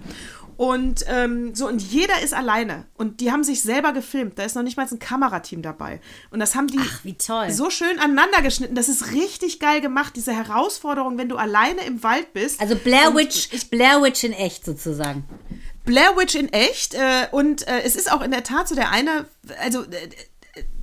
Und ähm, so, und jeder ist alleine. Und die haben sich selber gefilmt. Da ist noch nicht mal ein Kamerateam dabei. Und das haben die Ach, so schön aneinander geschnitten. Das ist richtig geil gemacht, diese Herausforderung, wenn du alleine im Wald bist. Also Blair Witch, Blair Witch in echt sozusagen. Blair Witch in echt. Äh, und äh, es ist auch in der Tat so der eine, also äh,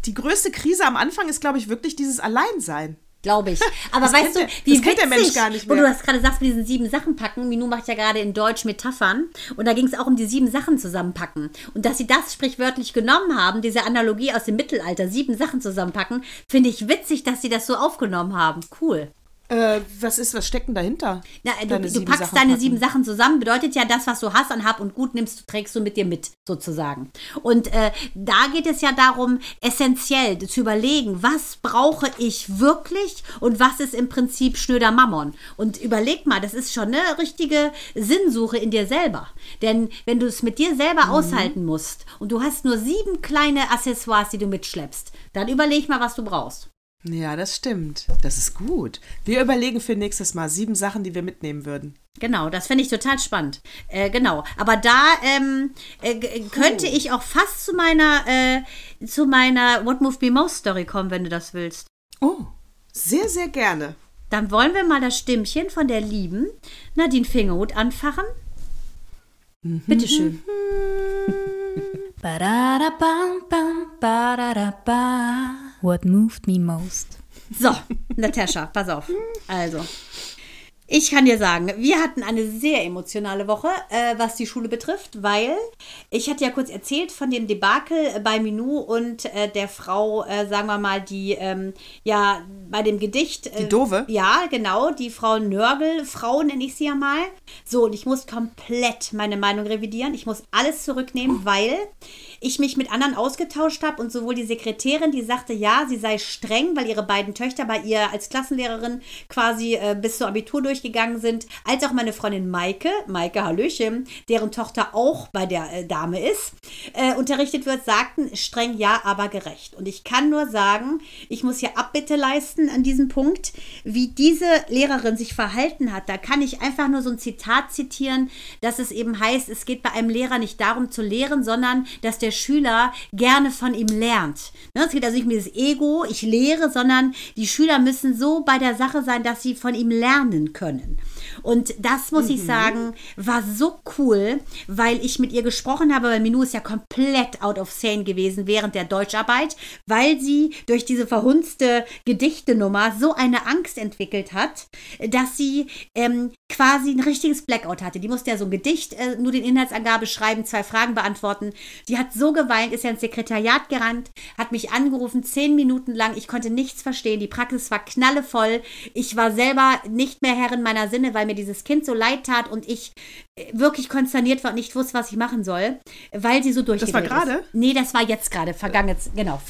die größte Krise am Anfang ist, glaube ich, wirklich dieses Alleinsein. Glaube ich. Aber das weißt du, wie das kennt der Mensch gar nicht mehr. Wo du das gerade sagst, mit diesen sieben Sachen packen. Minu macht ja gerade in Deutsch Metaphern. Und da ging es auch um die sieben Sachen zusammenpacken. Und dass sie das sprichwörtlich genommen haben, diese Analogie aus dem Mittelalter, sieben Sachen zusammenpacken, finde ich witzig, dass sie das so aufgenommen haben. Cool. Äh, was ist, was steckt denn dahinter? Na, du, du packst deine packen. sieben Sachen zusammen, bedeutet ja, das, was du hast an Hab und Gut nimmst, trägst du mit dir mit, sozusagen. Und äh, da geht es ja darum, essentiell zu überlegen, was brauche ich wirklich und was ist im Prinzip schnöder Mammon. Und überleg mal, das ist schon eine richtige Sinnsuche in dir selber. Denn wenn du es mit dir selber mhm. aushalten musst und du hast nur sieben kleine Accessoires, die du mitschleppst, dann überleg mal, was du brauchst. Ja, das stimmt. Das ist gut. Wir überlegen für nächstes Mal sieben Sachen, die wir mitnehmen würden. Genau, das finde ich total spannend. Äh, genau, aber da ähm, äh, könnte oh. ich auch fast zu meiner, äh, zu meiner What Moved Me Most Story kommen, wenn du das willst. Oh, sehr, sehr gerne. Dann wollen wir mal das Stimmchen von der lieben Nadine Fingerhut anfachen. Mhm. Bitteschön. What moved me most? So, Natascha, pass auf. Also, ich kann dir sagen, wir hatten eine sehr emotionale Woche, äh, was die Schule betrifft, weil ich hatte ja kurz erzählt von dem Debakel bei Minou und äh, der Frau, äh, sagen wir mal, die ähm, ja bei dem Gedicht. die Dove? Ja, genau, die Frau Nörgel, Frau nenne ich sie ja mal. So, und ich muss komplett meine Meinung revidieren. Ich muss alles zurücknehmen, weil ich mich mit anderen ausgetauscht habe und sowohl die Sekretärin, die sagte, ja, sie sei streng, weil ihre beiden Töchter bei ihr als Klassenlehrerin quasi äh, bis zur Abitur durchgegangen sind, als auch meine Freundin Maike, Maike Hallöchen, deren Tochter auch bei der äh, Dame ist, äh, unterrichtet wird, sagten, streng ja, aber gerecht. Und ich kann nur sagen, ich muss hier Abbitte leisten an diesem Punkt, wie diese Lehrerin sich verhalten hat. Da kann ich einfach nur so ein Zitat zitieren, dass es eben heißt, es geht bei einem Lehrer nicht darum zu lehren, sondern dass der Schüler gerne von ihm lernt. Ne, es geht also nicht um dieses Ego, ich lehre, sondern die Schüler müssen so bei der Sache sein, dass sie von ihm lernen können. können. Und das muss mhm. ich sagen, war so cool, weil ich mit ihr gesprochen habe, weil Minou ist ja komplett out of sane gewesen während der Deutscharbeit, weil sie durch diese verhunzte Gedichtsnummer so eine Angst entwickelt hat, dass sie ähm, quasi ein richtiges Blackout hatte. Die musste ja so ein Gedicht, äh, nur den Inhaltsangabe schreiben, zwei Fragen beantworten. Die hat so geweint, ist ja ins Sekretariat gerannt, hat mich angerufen, zehn Minuten lang. Ich konnte nichts verstehen. Die Praxis war knallevoll. Ich war selber nicht mehr Herrin meiner Sinne, weil mir dieses Kind so leid tat und ich äh, wirklich konsterniert war und nicht wusste, was ich machen soll, weil sie so durchgedreht Das war gerade? Nee, das war jetzt gerade, vergangen, genau.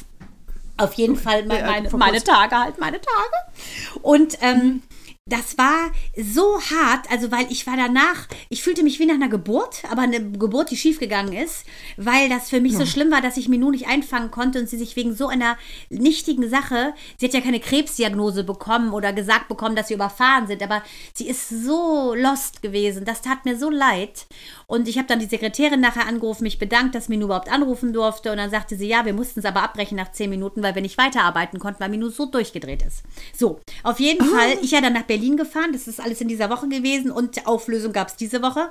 Auf jeden Fall meine, meine, meine Tage halt, meine Tage. Und ähm, das war so hart, also weil ich war danach, ich fühlte mich wie nach einer Geburt, aber eine Geburt, die schiefgegangen ist, weil das für mich ja. so schlimm war, dass ich mir nur nicht einfangen konnte und sie sich wegen so einer nichtigen Sache, sie hat ja keine Krebsdiagnose bekommen oder gesagt bekommen, dass sie überfahren sind, aber sie ist so lost gewesen, das tat mir so leid und ich habe dann die Sekretärin nachher angerufen, mich bedankt, dass Minu überhaupt anrufen durfte. Und dann sagte sie, ja, wir mussten es aber abbrechen nach zehn Minuten, weil wir nicht weiterarbeiten konnten, weil Minu so durchgedreht ist. So, auf jeden oh. Fall, ich ja dann nach Berlin gefahren. Das ist alles in dieser Woche gewesen und Auflösung gab es diese Woche.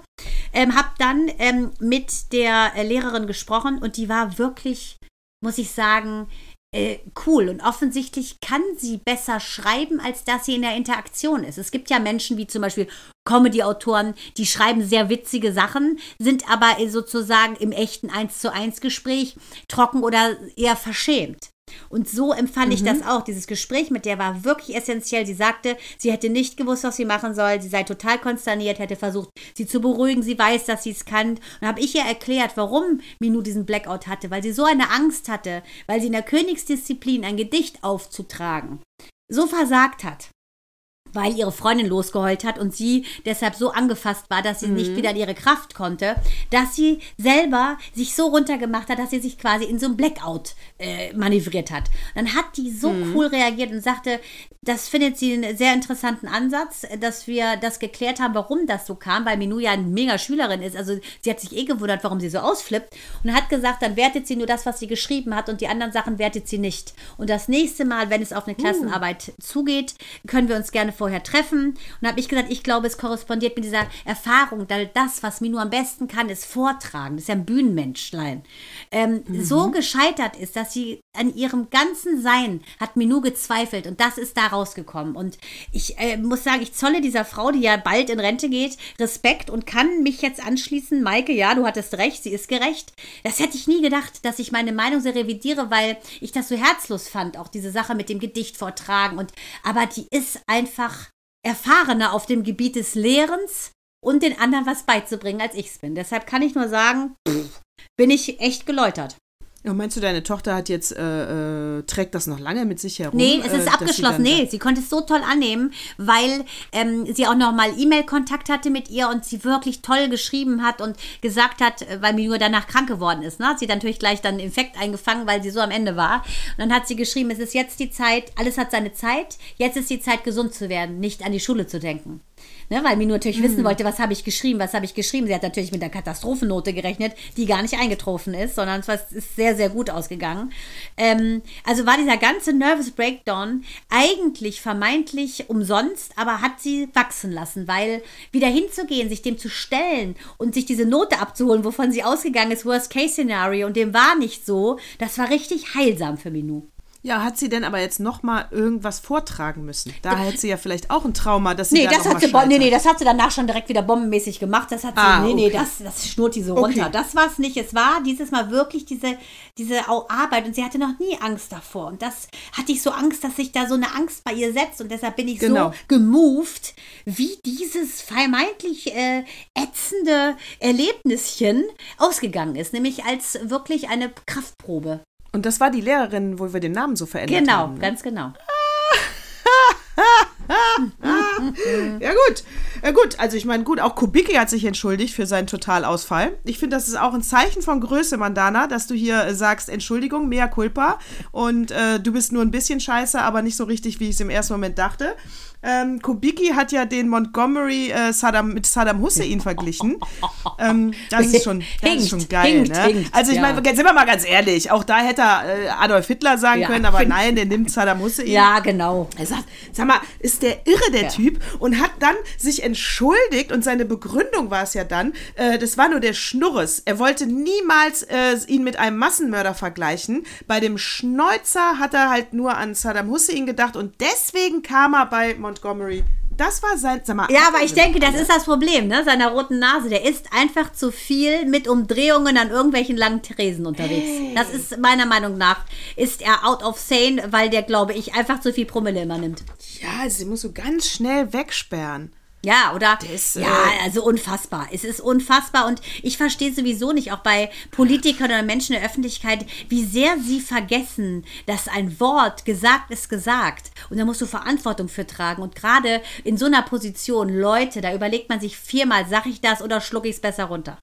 Ähm, habe dann ähm, mit der äh, Lehrerin gesprochen und die war wirklich, muss ich sagen, äh, cool. Und offensichtlich kann sie besser schreiben, als dass sie in der Interaktion ist. Es gibt ja Menschen wie zum Beispiel Comedy-Autoren, die schreiben sehr witzige Sachen, sind aber sozusagen im echten 1 zu 1 Gespräch trocken oder eher verschämt. Und so empfand mhm. ich das auch. Dieses Gespräch mit der war wirklich essentiell. Sie sagte, sie hätte nicht gewusst, was sie machen soll. Sie sei total konsterniert, hätte versucht, sie zu beruhigen. Sie weiß, dass sie es kann. Und habe ich ihr erklärt, warum Minou diesen Blackout hatte, weil sie so eine Angst hatte, weil sie in der Königsdisziplin ein Gedicht aufzutragen so versagt hat weil ihre Freundin losgeheult hat und sie deshalb so angefasst war, dass sie mhm. nicht wieder in ihre Kraft konnte, dass sie selber sich so runtergemacht hat, dass sie sich quasi in so ein Blackout äh, manövriert hat. Dann hat die so mhm. cool reagiert und sagte, das findet sie einen sehr interessanten Ansatz, dass wir das geklärt haben, warum das so kam, weil Minou ja eine mega Schülerin ist. Also sie hat sich eh gewundert, warum sie so ausflippt und hat gesagt, dann wertet sie nur das, was sie geschrieben hat und die anderen Sachen wertet sie nicht. Und das nächste Mal, wenn es auf eine uh. Klassenarbeit uh. zugeht, können wir uns gerne vorher treffen. Und habe ich gesagt, ich glaube, es korrespondiert mit dieser Erfahrung, weil das, was Minu am besten kann, ist vortragen. Das ist ja ein Bühnenmenschlein. Ähm, mhm. So gescheitert ist, dass sie an ihrem ganzen Sein hat Minu gezweifelt und das ist da rausgekommen. Und ich äh, muss sagen, ich zolle dieser Frau, die ja bald in Rente geht, Respekt und kann mich jetzt anschließen. Maike, ja, du hattest recht, sie ist gerecht. Das hätte ich nie gedacht, dass ich meine Meinung so revidiere, weil ich das so herzlos fand, auch diese Sache mit dem Gedicht vortragen. Und aber die ist einfach erfahrener auf dem Gebiet des Lehrens und den anderen was beizubringen, als ich es bin. Deshalb kann ich nur sagen, pff, bin ich echt geläutert. Ja, meinst du, deine Tochter hat jetzt, äh, äh, trägt das noch lange mit sich herum? Nee, es äh, ist sie abgeschlossen. dann- Nee, sie konnte es so toll annehmen, weil ähm, sie auch noch mal E-Mail-Kontakt hatte mit ihr und sie wirklich toll geschrieben hat und gesagt hat, äh, weil mir nur danach krank geworden ist. Ne? Hat sie natürlich gleich dann Infekt eingefangen, weil sie so am Ende war. Und dann hat sie geschrieben, es ist jetzt die Zeit, alles hat seine Zeit, jetzt ist die Zeit, gesund zu werden, nicht an die Schule zu denken. Ne, weil Minu natürlich Mhm. wissen wollte, was habe ich geschrieben, was habe ich geschrieben. Sie hat natürlich mit der Katastrophennote gerechnet, die gar nicht eingetroffen ist, sondern es ist sehr, sehr gut ausgegangen. Ähm, also war dieser ganze Nervous Breakdown eigentlich vermeintlich umsonst, aber hat sie wachsen lassen, weil wieder hinzugehen, sich dem zu stellen und sich diese Note abzuholen, wovon sie ausgegangen ist, Worst-Case-Szenario, und dem war nicht so, das war richtig heilsam für Minu. Ja, hat sie denn aber jetzt noch mal irgendwas vortragen müssen? Da hat sie ja vielleicht auch ein Trauma, dass sie Nee, da das hat sie, nee, nee, das hat sie danach schon direkt wieder bombenmäßig gemacht. Das hat sie, Ah, nee, nee, okay. das, das schnurrt die so Okay. runter. Das war es nicht. Es war dieses Mal wirklich diese, diese Arbeit und sie hatte noch nie Angst davor. Und das hatte ich so Angst, dass sich da so eine Angst bei ihr setzt und deshalb bin ich Genau. so gemoved, wie dieses vermeintlich äh, ätzende Erlebnischen ausgegangen ist, nämlich als wirklich eine Kraftprobe. Und das war die Lehrerin, wo wir den Namen so verändert Genau, haben. ne? ganz genau. Ja gut, ja gut. Also ich meine, gut, auch Kubicki hat sich entschuldigt für seinen Totalausfall. Ich finde, das ist auch ein Zeichen von Größe, Mandana, dass du hier äh, sagst, Entschuldigung, mea culpa. Und äh, du bist nur ein bisschen scheiße, aber nicht so richtig, wie ich es im ersten Moment dachte. Ähm, Kubicki hat ja den Montgomery äh, Saddam, mit Saddam Hussein verglichen. ähm, das ist schon, das Hinkt, ist schon geil, hinkt, ne? hinkt, also ich ja. meine, sind wir mal ganz ehrlich, auch da hätte er äh, Adolf Hitler sagen Ja, können, aber nein, der nimmt Saddam Hussein. Ja, genau. Er sagt, sag mal, ist der irre, der Ja. Typ? Und hat dann sich entschuldigt und seine Begründung war es ja dann, äh, das war nur der Schnurres. Er wollte niemals äh, ihn mit einem Massenmörder vergleichen. Bei dem Schneuzer hat er halt nur an Saddam Hussein gedacht und deswegen kam er bei Montgomery. Das war sein, sag mal. Ja, aber ich denke, das ist das Problem, ne? Seiner roten Nase. Der ist einfach zu viel mit Umdrehungen an irgendwelchen langen Tresen unterwegs. Das ist meiner Meinung nach, ist er out of sane, weil der, glaube ich, einfach zu viel Promille immer nimmt. Ja, sie muss so ganz schnell wegsperren. Ja, oder? äh, ja, also unfassbar. Es ist unfassbar und ich verstehe sowieso nicht, auch bei Politikern oder Menschen in der Öffentlichkeit, wie sehr sie vergessen, dass ein Wort gesagt ist gesagt. Und da musst du Verantwortung für tragen. Und gerade in so einer Position, Leute, da überlegt man sich viermal, sag ich das oder schlucke ich es besser runter?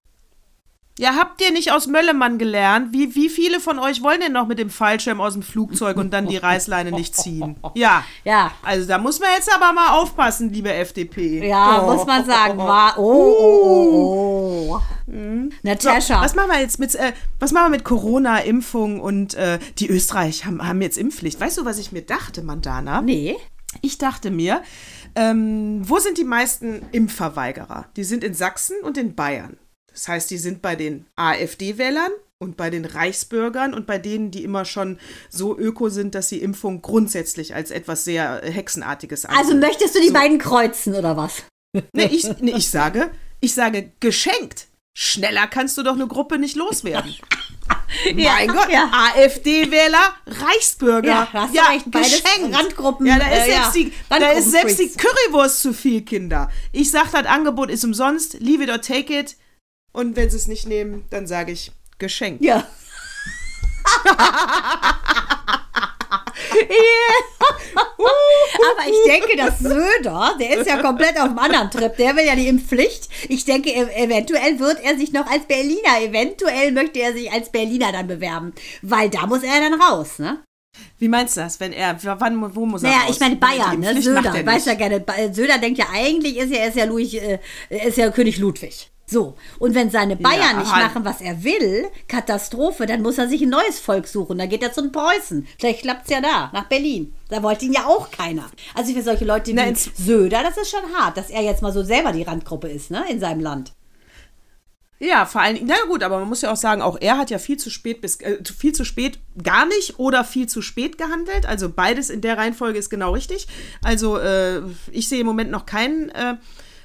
Ja, habt ihr nicht aus Möllemann gelernt? Wie, wie viele von euch wollen denn noch mit dem Fallschirm aus dem Flugzeug und dann die Reißleine nicht ziehen? Ja. Ja. Also da muss man jetzt aber mal aufpassen, liebe FDP. Ja, Oh. muss man sagen. War, oh, oh, oh, oh. So, Natascha. was machen wir jetzt mit, äh, was machen wir mit Corona, Impfung und äh, die Österreich haben, haben jetzt Impfpflicht. Weißt du, was ich mir dachte, Mandana? nee. Ich dachte mir, ähm, wo sind die meisten Impfverweigerer? Die sind in Sachsen und in Bayern. Das heißt, die sind bei den AfD-Wählern und bei den Reichsbürgern und bei denen, die immer schon so öko sind, dass sie Impfung grundsätzlich als etwas sehr äh, Hexenartiges ansehen. Also möchtest du die beiden kreuzen oder was? Nee, ich, nee, ich sage, ich sage geschenkt. Schneller kannst du doch eine Gruppe nicht loswerden. mein Gott, ja. AfD-Wähler, Reichsbürger. Ja, da hast du recht, beides Randgruppen, Ja, da ist, äh, ja, selbst, die, da ist selbst die. Currywurst zu viel, Kinder. Ich sag, das Angebot ist umsonst. Leave it or take it. Und wenn sie es nicht nehmen, dann sage ich geschenkt. Ja. Aber ich denke, dass Söder, der ist ja komplett auf einem anderen Trip, der will ja die Impfpflicht. Ich denke, ev- eventuell wird er sich noch als Berliner, eventuell möchte er sich als Berliner dann bewerben, weil da muss er dann raus, ne? Wie meinst du das, wenn er, wann, wo muss er Naja, raus? ich meine Bayern, ne? Söder, er weiß ja gerne. Söder denkt ja eigentlich, ist ja, ist ja Louis, äh, er ist ja König Ludwig. So, und wenn seine Bayern nicht halt. machen, was er will, Katastrophe, dann muss er sich ein neues Volk suchen. Dann geht er zu den Preußen. Vielleicht klappt es ja da, nach Berlin. Da wollte ihn ja auch keiner. Also für solche Leute wie Na, ins- Söder, das ist schon hart, dass er jetzt mal so selber die Randgruppe ist, ne, in seinem Land. Ja, vor allen Dingen, na gut, aber man muss ja auch sagen, auch er hat ja viel zu spät bis äh, viel zu spät gar nicht oder viel zu spät gehandelt. Also beides in der Reihenfolge ist genau richtig. Also äh, ich sehe im Moment noch keinen äh,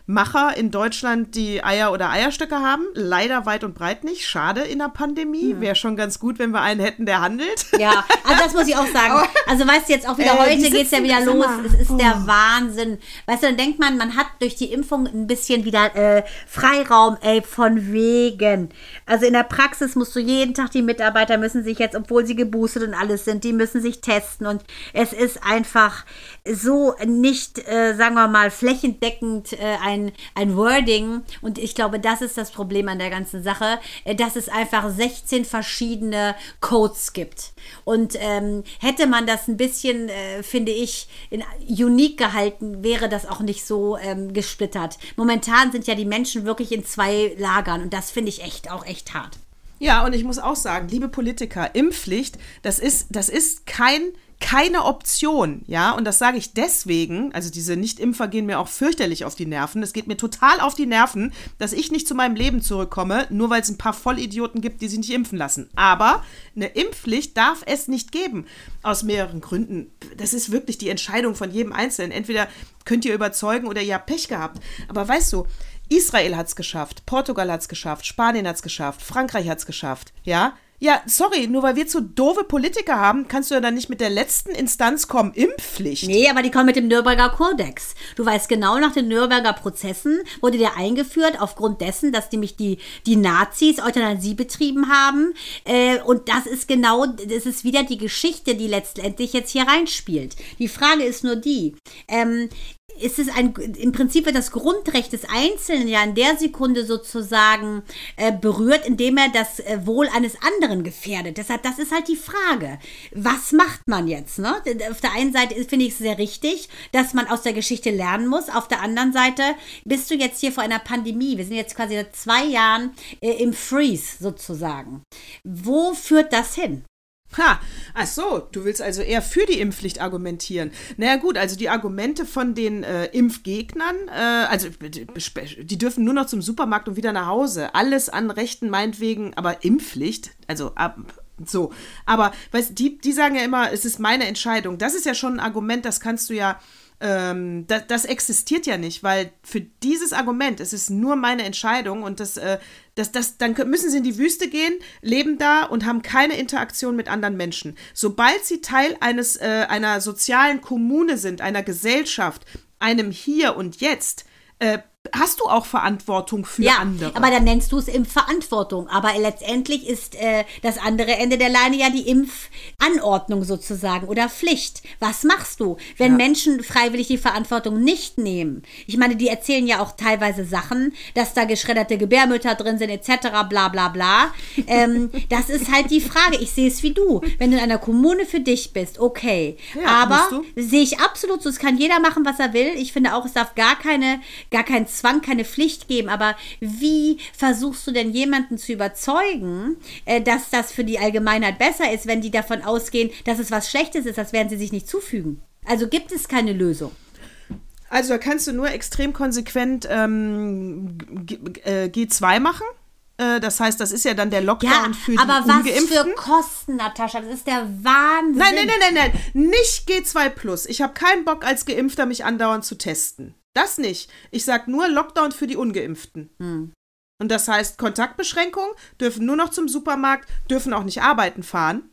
Macher in Deutschland, die Eier oder Eierstöcke haben. Leider weit und breit nicht. Schade in der Pandemie. Wäre schon ganz gut, wenn wir einen hätten, der handelt. Ja, also das muss ich auch sagen. Also weißt du, jetzt auch wieder Äh, heute geht es ja wieder los. mal, Es ist der oh. Wahnsinn. Weißt du, dann denkt man, man hat durch die Impfung ein bisschen wieder äh, Freiraum, ey, von wegen. Also in der Praxis musst du jeden Tag, die Mitarbeiter müssen sich jetzt, obwohl sie geboostet und alles sind, die müssen sich testen. Und es ist einfach so nicht, äh, sagen wir mal, flächendeckend äh, ein, ein Wording. Und ich glaube, das ist das Problem an der ganzen Sache, äh, dass es einfach 16 verschiedene Codes gibt. Und ähm, hätte man das ein bisschen, äh, finde ich, in, unique gehalten, wäre das auch nicht so ähm, gesplittert. Momentan sind ja die Menschen wirklich in zwei Lagern und das finde ich echt auch echt hart. Ja, und ich muss auch sagen, liebe Politiker, Impfpflicht, das ist, das ist kein, keine Option, ja, und das sage ich deswegen, also diese Nicht-Impfer gehen mir auch fürchterlich auf die Nerven, es geht mir total auf die Nerven, dass ich nicht zu meinem Leben zurückkomme, nur weil es ein paar Vollidioten gibt, die sich nicht impfen lassen. Aber eine Impfpflicht darf es nicht geben, aus mehreren Gründen. Das ist wirklich die Entscheidung von jedem Einzelnen. Entweder könnt ihr überzeugen oder ihr habt Pech gehabt. Aber weißt du, Israel hat es geschafft, Portugal hat es geschafft, Spanien hat es geschafft, Frankreich hat es geschafft, ja? Ja, sorry, nur weil wir zu doofe Politiker haben, kannst du ja dann nicht mit der letzten Instanz kommen, Impfpflicht. Nee, aber die kommen mit dem Nürnberger Kodex. Du weißt genau, nach den Nürnberger Prozessen wurde der eingeführt aufgrund dessen, dass nämlich die, die Nazis Euthanasie betrieben haben. Äh, und das ist genau, das ist wieder die Geschichte, die letztendlich jetzt hier reinspielt. Die Frage ist nur die, ähm, ist es ein, im Prinzip wird das Grundrecht des Einzelnen ja in der Sekunde sozusagen äh, berührt, indem er das äh, Wohl eines anderen gefährdet. Deshalb, das ist halt die Frage. Was macht man jetzt? Ne? Auf der einen Seite finde ich es sehr richtig, dass man aus der Geschichte lernen muss. Auf der anderen Seite bist du jetzt hier vor einer Pandemie. Wir sind jetzt quasi seit zwei Jahren äh, im Freeze sozusagen. Wo führt das hin? Ha, ach so, du willst also eher für die Impfpflicht argumentieren. Naja gut, also die Argumente von den äh, Impfgegnern, äh, also die dürfen nur noch zum Supermarkt und wieder nach Hause. Alles an Rechten meinetwegen, aber Impfpflicht, also ab, so. Aber weißt, die, die sagen ja immer, es ist meine Entscheidung. Das ist ja schon ein Argument, das kannst du ja ähm, das, das existiert ja nicht, weil für dieses Argument, es ist nur meine Entscheidung und das, äh, das, das, dann müssen sie in die Wüste gehen, leben da und haben keine Interaktion mit anderen Menschen. Sobald sie Teil eines, äh, einer sozialen Kommune sind, einer Gesellschaft, einem Hier und Jetzt, äh, hast du auch Verantwortung für ja, andere. aber dann nennst du es Impfverantwortung. Aber letztendlich ist äh, das andere Ende der Leine ja die Impfanordnung sozusagen oder Pflicht. Was machst du, wenn Menschen freiwillig die Verantwortung nicht nehmen? Ich meine, die erzählen ja auch teilweise Sachen, dass da geschredderte Gebärmütter drin sind etc. bla bla bla. Ähm, das ist halt die Frage. Ich sehe es wie du. Wenn du in einer Kommune für dich bist, okay. Ja, aber sehe ich absolut so. Es kann jeder machen, was er will. Ich finde auch, es darf gar keine, gar keinen Zwang, keine Pflicht geben. Aber wie versuchst du denn jemanden zu überzeugen, äh, dass das für die Allgemeinheit besser ist, wenn die davon ausgehen, dass es was Schlechtes ist, das werden sie sich nicht zufügen? Also gibt es keine Lösung. Also da kannst du nur extrem konsequent ähm, G äh, G2 machen. Äh, das heißt, das ist ja dann der Lockdown Ja, für die aber was Ungeimpften. für Kosten, Natascha? Das ist der Wahnsinn. Nein, nein, nein, nein, nein. Nicht G2 Plus. Ich habe keinen Bock, als Geimpfter mich andauernd zu testen. Das nicht. Ich sag nur Lockdown für die Ungeimpften. Hm. Und das heißt, Kontaktbeschränkung, dürfen nur noch zum Supermarkt, dürfen auch nicht arbeiten fahren.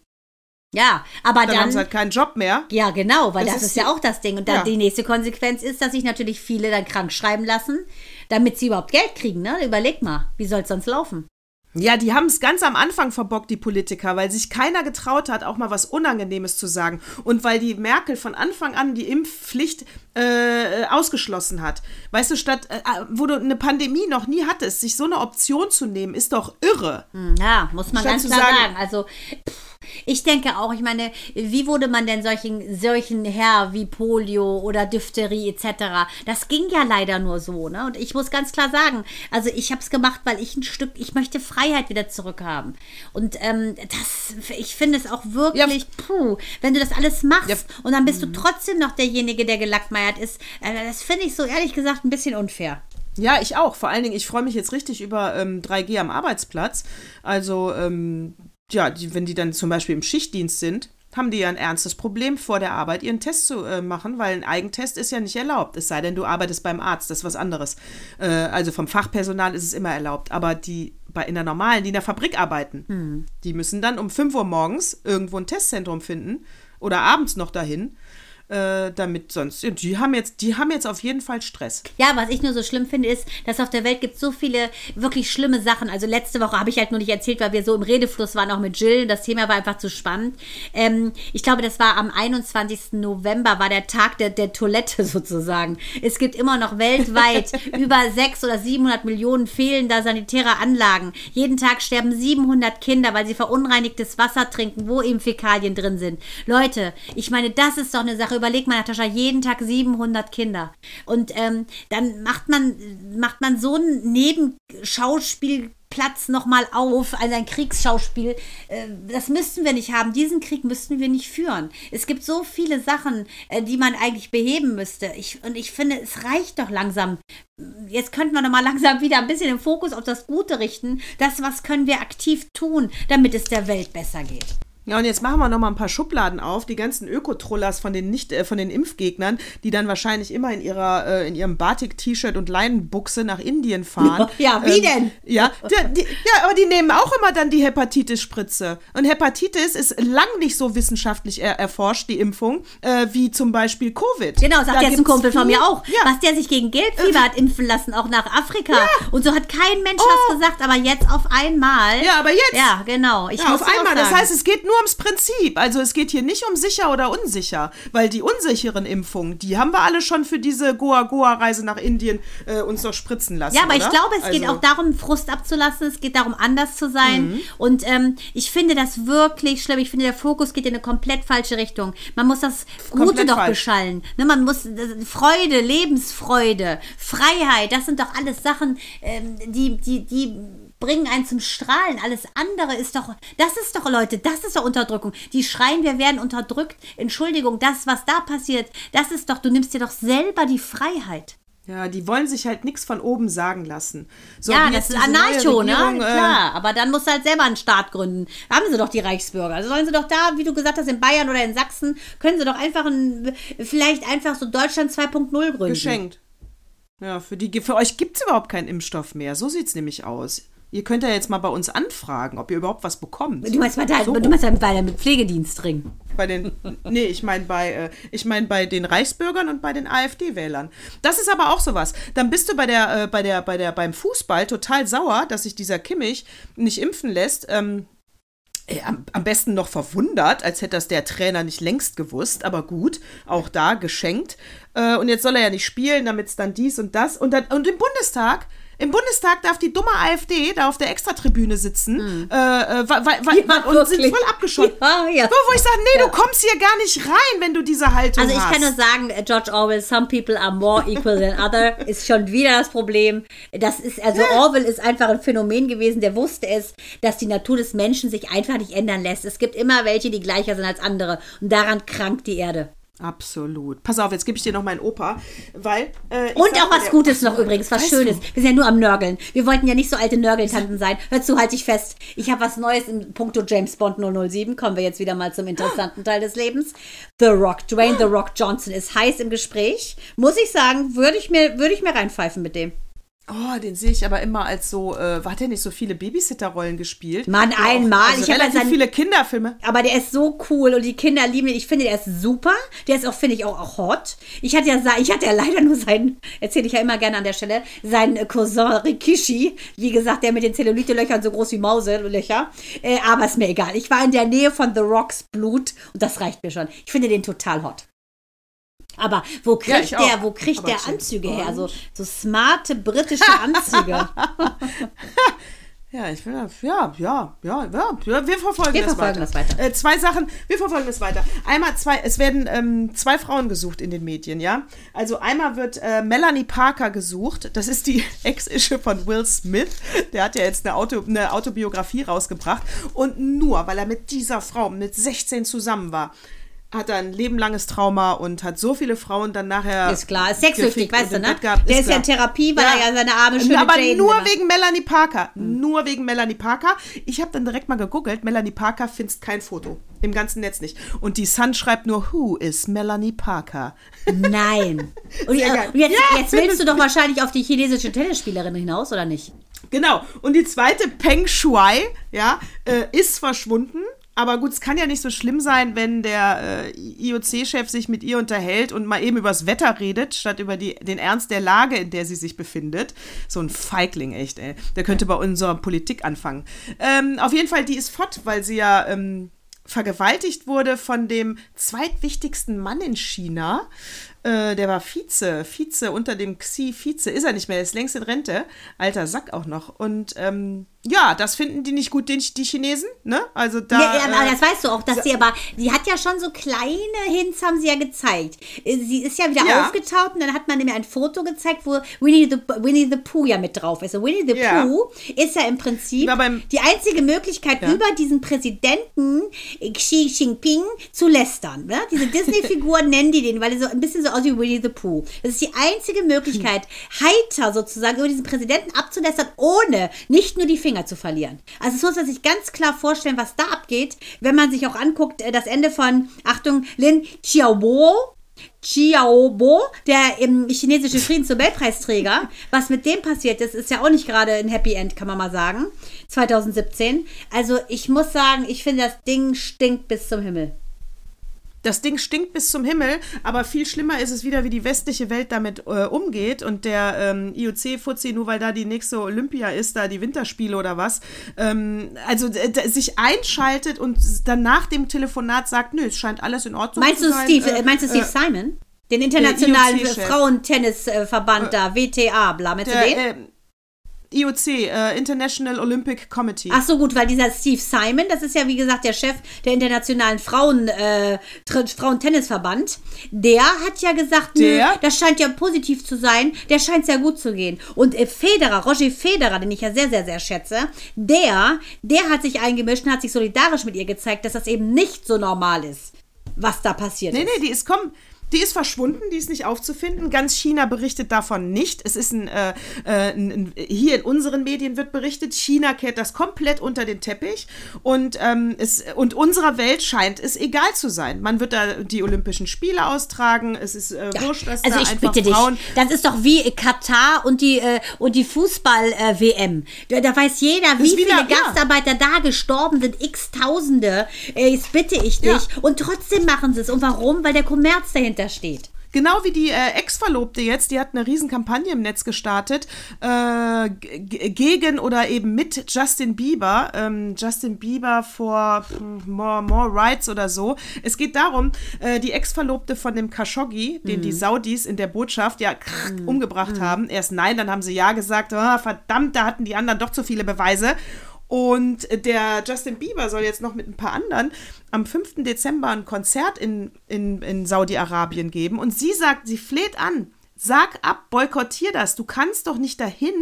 Ja, aber Dann, dann. haben sie halt keinen Job mehr. Ja, genau, weil Das das, ist ist, ja auch das Ding. Und dann Ja. die nächste Konsequenz ist, dass sich natürlich viele dann krank schreiben lassen, damit sie überhaupt Geld kriegen. Ne? Überleg mal, wie soll es sonst laufen? Ja, die haben es ganz am Anfang verbockt, die Politiker, weil sich keiner getraut hat, auch mal was Unangenehmes zu sagen. Und weil die Merkel von Anfang an die Impfpflicht äh, ausgeschlossen hat. Weißt du, statt, äh, wo du eine Pandemie noch nie hattest, sich so eine Option zu nehmen, ist doch irre. Hm, Ja, muss man Statt ganz klar sagen- sagen. Also, pff, ich denke auch, ich meine, wie wurde man denn solchen, solchen Herr wie Polio oder Diphtherie etc.? Das ging ja leider nur so, ne? Und ich muss ganz klar sagen, also ich habe es gemacht, weil ich ein Stück, ich möchte Freiheit wieder zurückhaben. Und ähm, das, ich finde es auch wirklich, puh, wenn du das alles machst Ja. und dann bist du trotzdem noch derjenige, der gelackmeiert ist, äh, das finde ich so ehrlich gesagt ein bisschen unfair. Ja, ich auch. Vor allen Dingen, ich freue mich jetzt richtig über ähm, 3G am Arbeitsplatz. Also, ähm, ja, die, wenn die dann zum Beispiel im Schichtdienst sind, haben die ja ein ernstes Problem vor der Arbeit, ihren Test zu äh, machen, weil ein Eigentest ist ja nicht erlaubt. Es sei denn, du arbeitest beim Arzt, das ist was anderes. Äh, also vom Fachpersonal ist es immer erlaubt. Aber die bei in der normalen, die in der Fabrik arbeiten, die müssen dann um 5 Uhr morgens irgendwo ein Testzentrum finden oder abends noch dahin äh, damit sonst. Die haben jetzt, die haben jetzt auf jeden Fall Stress. Ja, was ich nur so schlimm finde, ist, dass auf der Welt gibt so viele wirklich schlimme Sachen. Also letzte Woche habe ich halt nur nicht erzählt, weil wir so im Redefluss waren, auch mit Jill. Das Thema war einfach zu spannend. Ähm, ich glaube, das war am 21. November, war der Tag der, der Toilette sozusagen. Es gibt immer noch weltweit über 600 oder 700 Millionen fehlender sanitärer Anlagen. Jeden Tag sterben 700 Kinder, weil sie verunreinigtes Wasser trinken, wo eben Fäkalien drin sind. Leute, ich meine, das ist doch eine Sache. Überleg mal, Natascha, jeden Tag 700 Kinder. Und ähm, dann macht man, macht man so einen Nebenschauspielplatz nochmal auf, also ein Kriegsschauspiel. Äh, das müssten wir nicht haben. Diesen Krieg müssten wir nicht führen. Es gibt so viele Sachen, äh, die man eigentlich beheben müsste. Ich, und ich finde, es reicht doch langsam. Jetzt könnten wir noch mal langsam wieder ein bisschen den Fokus auf das Gute richten. Das, was können wir aktiv tun, damit es der Welt besser geht. Ja, und jetzt machen wir noch mal ein paar Schubladen auf. Die ganzen Ökotrollers von den nicht, äh, von den Impfgegnern, die dann wahrscheinlich immer in ihrer, äh, in ihrem Batik-T-Shirt und Leinenbuchse nach Indien fahren. Ja, wie denn? Ja, die, die, ja, aber die nehmen auch immer dann die Hepatitis-Spritze. Und Hepatitis ist lang nicht so wissenschaftlich er erforscht, die Impfung, äh, wie zum Beispiel Covid. Genau, sagt Da jetzt ein Kumpel von mir auch. Ja. Was der sich gegen Gelbfieber hat impfen lassen, auch nach Afrika. Und so hat kein Mensch Oh. was gesagt, aber jetzt auf einmal. Ja, aber jetzt. Ja, genau. Ich Ja, auf einmal. Das heißt, es geht nur ums Prinzip. Also es geht hier nicht um sicher oder unsicher, weil die unsicheren Impfungen, die haben wir alle schon für diese Goa-Goa-Reise nach Indien äh, uns doch spritzen lassen. Ja, aber ich oder? glaube, es geht Also- auch darum, Frust abzulassen. Es geht darum, anders zu sein. Und ähm, ich finde das wirklich schlimm. Ich finde, der Fokus geht in eine komplett falsche Richtung. Man muss das Gute Komplett doch falsch. beschallen. Ne, man muss das- Freude, Lebensfreude, Freiheit, das sind doch alles Sachen, ähm, die, die, die bringen einen zum Strahlen. Alles andere ist doch, das ist doch, Leute, das ist doch Unterdrückung. Die schreien, wir werden unterdrückt. Entschuldigung, das, was da passiert, das ist doch, du nimmst dir doch selber die Freiheit. Ja, die wollen sich halt nichts von oben sagen lassen. So ja, das ist Anarcho, ne? Äh, Klar, aber dann musst du halt selber einen Staat gründen. Haben sie doch die Reichsbürger. Also sollen sie doch da, wie du gesagt hast, in Bayern oder in Sachsen, können sie doch einfach ein, vielleicht einfach so Deutschland 2.0 gründen. geschenkt. Ja, für, die, für euch gibt es überhaupt keinen Impfstoff mehr. So sieht es nämlich aus. Ihr könnt ja jetzt mal bei uns anfragen, ob ihr überhaupt was bekommt. Du meinst bei, dein, So. du meinst bei deinem Pflegedienstring. Bei den, nee, ich meine bei, äh, ich meine bei den Reichsbürgern und bei den AfD-Wählern. Das ist aber auch sowas. Dann bist du bei der, äh, bei der, bei der, beim Fußball total sauer, dass sich dieser Kimmich nicht impfen lässt. Ähm, äh, am, besten noch verwundert, als hätte das der Trainer nicht längst gewusst, aber gut, auch da geschenkt. Und jetzt soll er ja nicht spielen, damit es dann dies und das. Und, dann, und im Bundestag. Im Bundestag darf die dumme AfD da auf der Extratribüne sitzen äh, äh, wa- wa- Hm. Ja, und sind voll abgeschottet. Ja, ja. Wo, wo ich sage, nee, du kommst hier gar nicht rein, wenn du diese Haltung Also ich hast. kann nur sagen, äh, George Orwell, some people are more equal than other, ist schon wieder das Problem. Das ist, also Orwell ist einfach ein Phänomen gewesen, der wusste es, dass die Natur des Menschen sich einfach nicht ändern lässt. Es gibt immer welche, die gleicher sind als andere. Und daran krankt die Erde. Absolut. Pass auf, jetzt gebe ich dir noch meinen Opa, weil. Äh, ich Und sag auch was Gutes noch übrigens, was Schönes. du? Wir sind ja nur am Nörgeln. Wir wollten ja nicht so alte Nörgeltanten sein. Hör zu, halt dich fest. Ich habe was Neues in puncto James Bond 007. Kommen wir jetzt wieder mal zum interessanten Teil des Lebens. The Rock, Dwayne The Rock Johnson ist heiß im Gespräch. Muss ich sagen, würde ich mir, würde ich mir reinpfeifen mit dem. Oh, den sehe ich aber immer als so. Äh, hat der nicht so viele Babysitter-Rollen gespielt? Mann, Ja, einmal. Also Ich hab ja relativ seinen- viele Kinderfilme. Aber der ist so cool und die Kinder lieben ihn. Ich finde, der ist super. Der ist auch, finde ich, auch, auch hot. Ich hatte ja, ich hatte ja leider nur seinen, erzähle ich ja immer gerne an der Stelle, seinen äh, Cousin Rikishi. Wie gesagt, der mit den Zellulite-Löchern so groß wie Mauselöcher. Äh, aber ist mir egal. Ich war in der Nähe von The Rocks Blut und das reicht mir schon. Ich finde den total hot. Aber wo Ja, kriegt ich der, wo kriegt Aber der Anzüge her? So, so smarte britische Anzüge. Ja, ich will, ja, ja, ja, ja, ja wir verfolgen, Wir das, verfolgen weiter. das weiter. Äh, zwei Sachen, wir verfolgen das weiter. Einmal zwei, es werden ähm, zwei Frauen gesucht in den Medien, ja. Also einmal wird äh, Melanie Parker gesucht. Das ist die Ex-Ische von Will Smith. Der hat ja jetzt eine, Auto, eine Autobiografie rausgebracht. Und nur, weil er mit dieser Frau mit 16 zusammen war, hat er ein lebenlanges Trauma und hat so viele Frauen dann nachher. Ist klar, ist sexsüchtig, weißt du, ne? Gehabt, Der ist ja klar. in Therapie, weil er ja seine arme, schöne Aber Jane nur immer- wegen Melanie Parker. Nur wegen Melanie Parker. Ich habe dann direkt mal gegoogelt. Melanie Parker findest kein Foto. Im ganzen Netz nicht. Und die Sun schreibt nur, who is Melanie Parker? Nein. Und, und jetzt, Ja, jetzt willst du doch wahrscheinlich auf die chinesische Tennisspielerin hinaus, oder nicht? Genau. Und die zweite, Peng Shuai, ja, äh, ist verschwunden. Aber gut, es kann ja nicht so schlimm sein, wenn der äh, IOC-Chef sich mit ihr unterhält und mal eben übers Wetter redet, statt über die, den Ernst der Lage, in der sie sich befindet. So ein Feigling, echt, ey. Der könnte bei unserer Politik anfangen. Ähm, auf jeden Fall, die ist fort, weil sie ja ähm, vergewaltigt wurde von dem zweitwichtigsten Mann in China. Äh, der war Vize, Vize unter dem Xi, Vize ist er nicht mehr, ist längst in Rente. Alter Sack auch noch. Und ähm, ja, das finden die nicht gut, die Chinesen, ne? Also da. ja, aber äh, das weißt du auch, dass sie aber, die hat ja schon so kleine Hints, haben sie ja gezeigt. Äh, Sie ist ja wieder Ja. aufgetaucht und dann hat man mir ein Foto gezeigt, wo Winnie the, Winnie the Pooh ja mit drauf ist. Und Winnie the Ja. Pooh ist ja im Prinzip beim- die einzige Möglichkeit, Ja. über diesen Präsidenten äh, Xi Jinping zu lästern. Ne? Diese Disney-Figur nennen die den, weil er so ein bisschen so aussieht wie Winnie the Pooh. Das ist die einzige Möglichkeit, heiter sozusagen über diesen Präsidenten abzulästern, ohne nicht nur die Finger zu verlieren. Also es muss man sich ganz klar vorstellen, was da abgeht, wenn man sich auch anguckt, äh, das Ende von, Achtung, Lin Xiaobo, Xiaobo, der ähm, chinesische Friedensnobelpreisträger, was mit dem passiert ist, ist ja auch nicht gerade ein Happy End, kann man mal sagen. 2017. Also ich muss sagen, ich finde, das Ding stinkt bis zum Himmel. Das Ding stinkt bis zum Himmel, aber viel schlimmer ist es wieder, wie die westliche Welt damit äh, umgeht. Und der ähm, IOC-Fuzzi, nur weil da die nächste Olympia ist, da die Winterspiele oder was, ähm, also sich einschaltet und dann nach dem Telefonat sagt, nö, es scheint alles in Ordnung Meinst zu du sein. Steve, äh, äh, meinst du Steve äh, Simon? Den internationalen. Frauentennisverband da, WTA, bla, meinst du den? IOC, äh, International Olympic Committee. Ach so gut, weil dieser Steve Simon, das ist ja wie gesagt der Chef der internationalen Frauen, äh, Frauentennisverband, der hat ja gesagt, nö, Der? das scheint ja positiv zu sein, der scheint sehr gut zu gehen. Und äh, Federer, Roger Federer, den ich ja sehr, sehr, sehr schätze, der, der hat sich eingemischt und hat sich solidarisch mit ihr gezeigt, dass das eben nicht so normal ist, was da passiert Nee, ist. nee, die ist komm, die ist verschwunden, die ist nicht aufzufinden. Ganz China berichtet davon nicht. Es ist ein, äh, äh, ein, hier in unseren Medien wird berichtet, China kehrt das komplett unter den Teppich und ähm, es und unserer Welt scheint es egal zu sein. Man wird da die Olympischen Spiele austragen. Es ist äh, wurscht, dass Also da ich einfach bitte dich, Frauen das ist doch wie Katar und die, äh, und die Fußball-WM. da, da weiß jeder, wie wieder- viele ja. Gastarbeiter da gestorben sind, x Tausende. Äh, jetzt bitte ich dich. Ja. Und trotzdem machen sie es. Und warum? Weil der Kommerz dahinter steht. Genau wie die äh, Ex-Verlobte jetzt, die hat eine riesen Kampagne im Netz gestartet äh, gegen oder eben mit Justin Bieber. Ähm, Justin Bieber for hm, more, more Rights oder so. Es geht darum, äh, die Ex-Verlobte von dem Khashoggi, den die Saudis in der Botschaft ja krach, umgebracht haben. Erst nein, dann haben sie ja gesagt, ah, verdammt, da hatten die anderen doch zu viele Beweise. Und der Justin Bieber soll jetzt noch mit ein paar anderen am 5. Dezember ein Konzert in, in, in Saudi-Arabien geben. Und sie sagt, sie fleht an. Sag ab, boykottier das. Du kannst doch nicht dahin.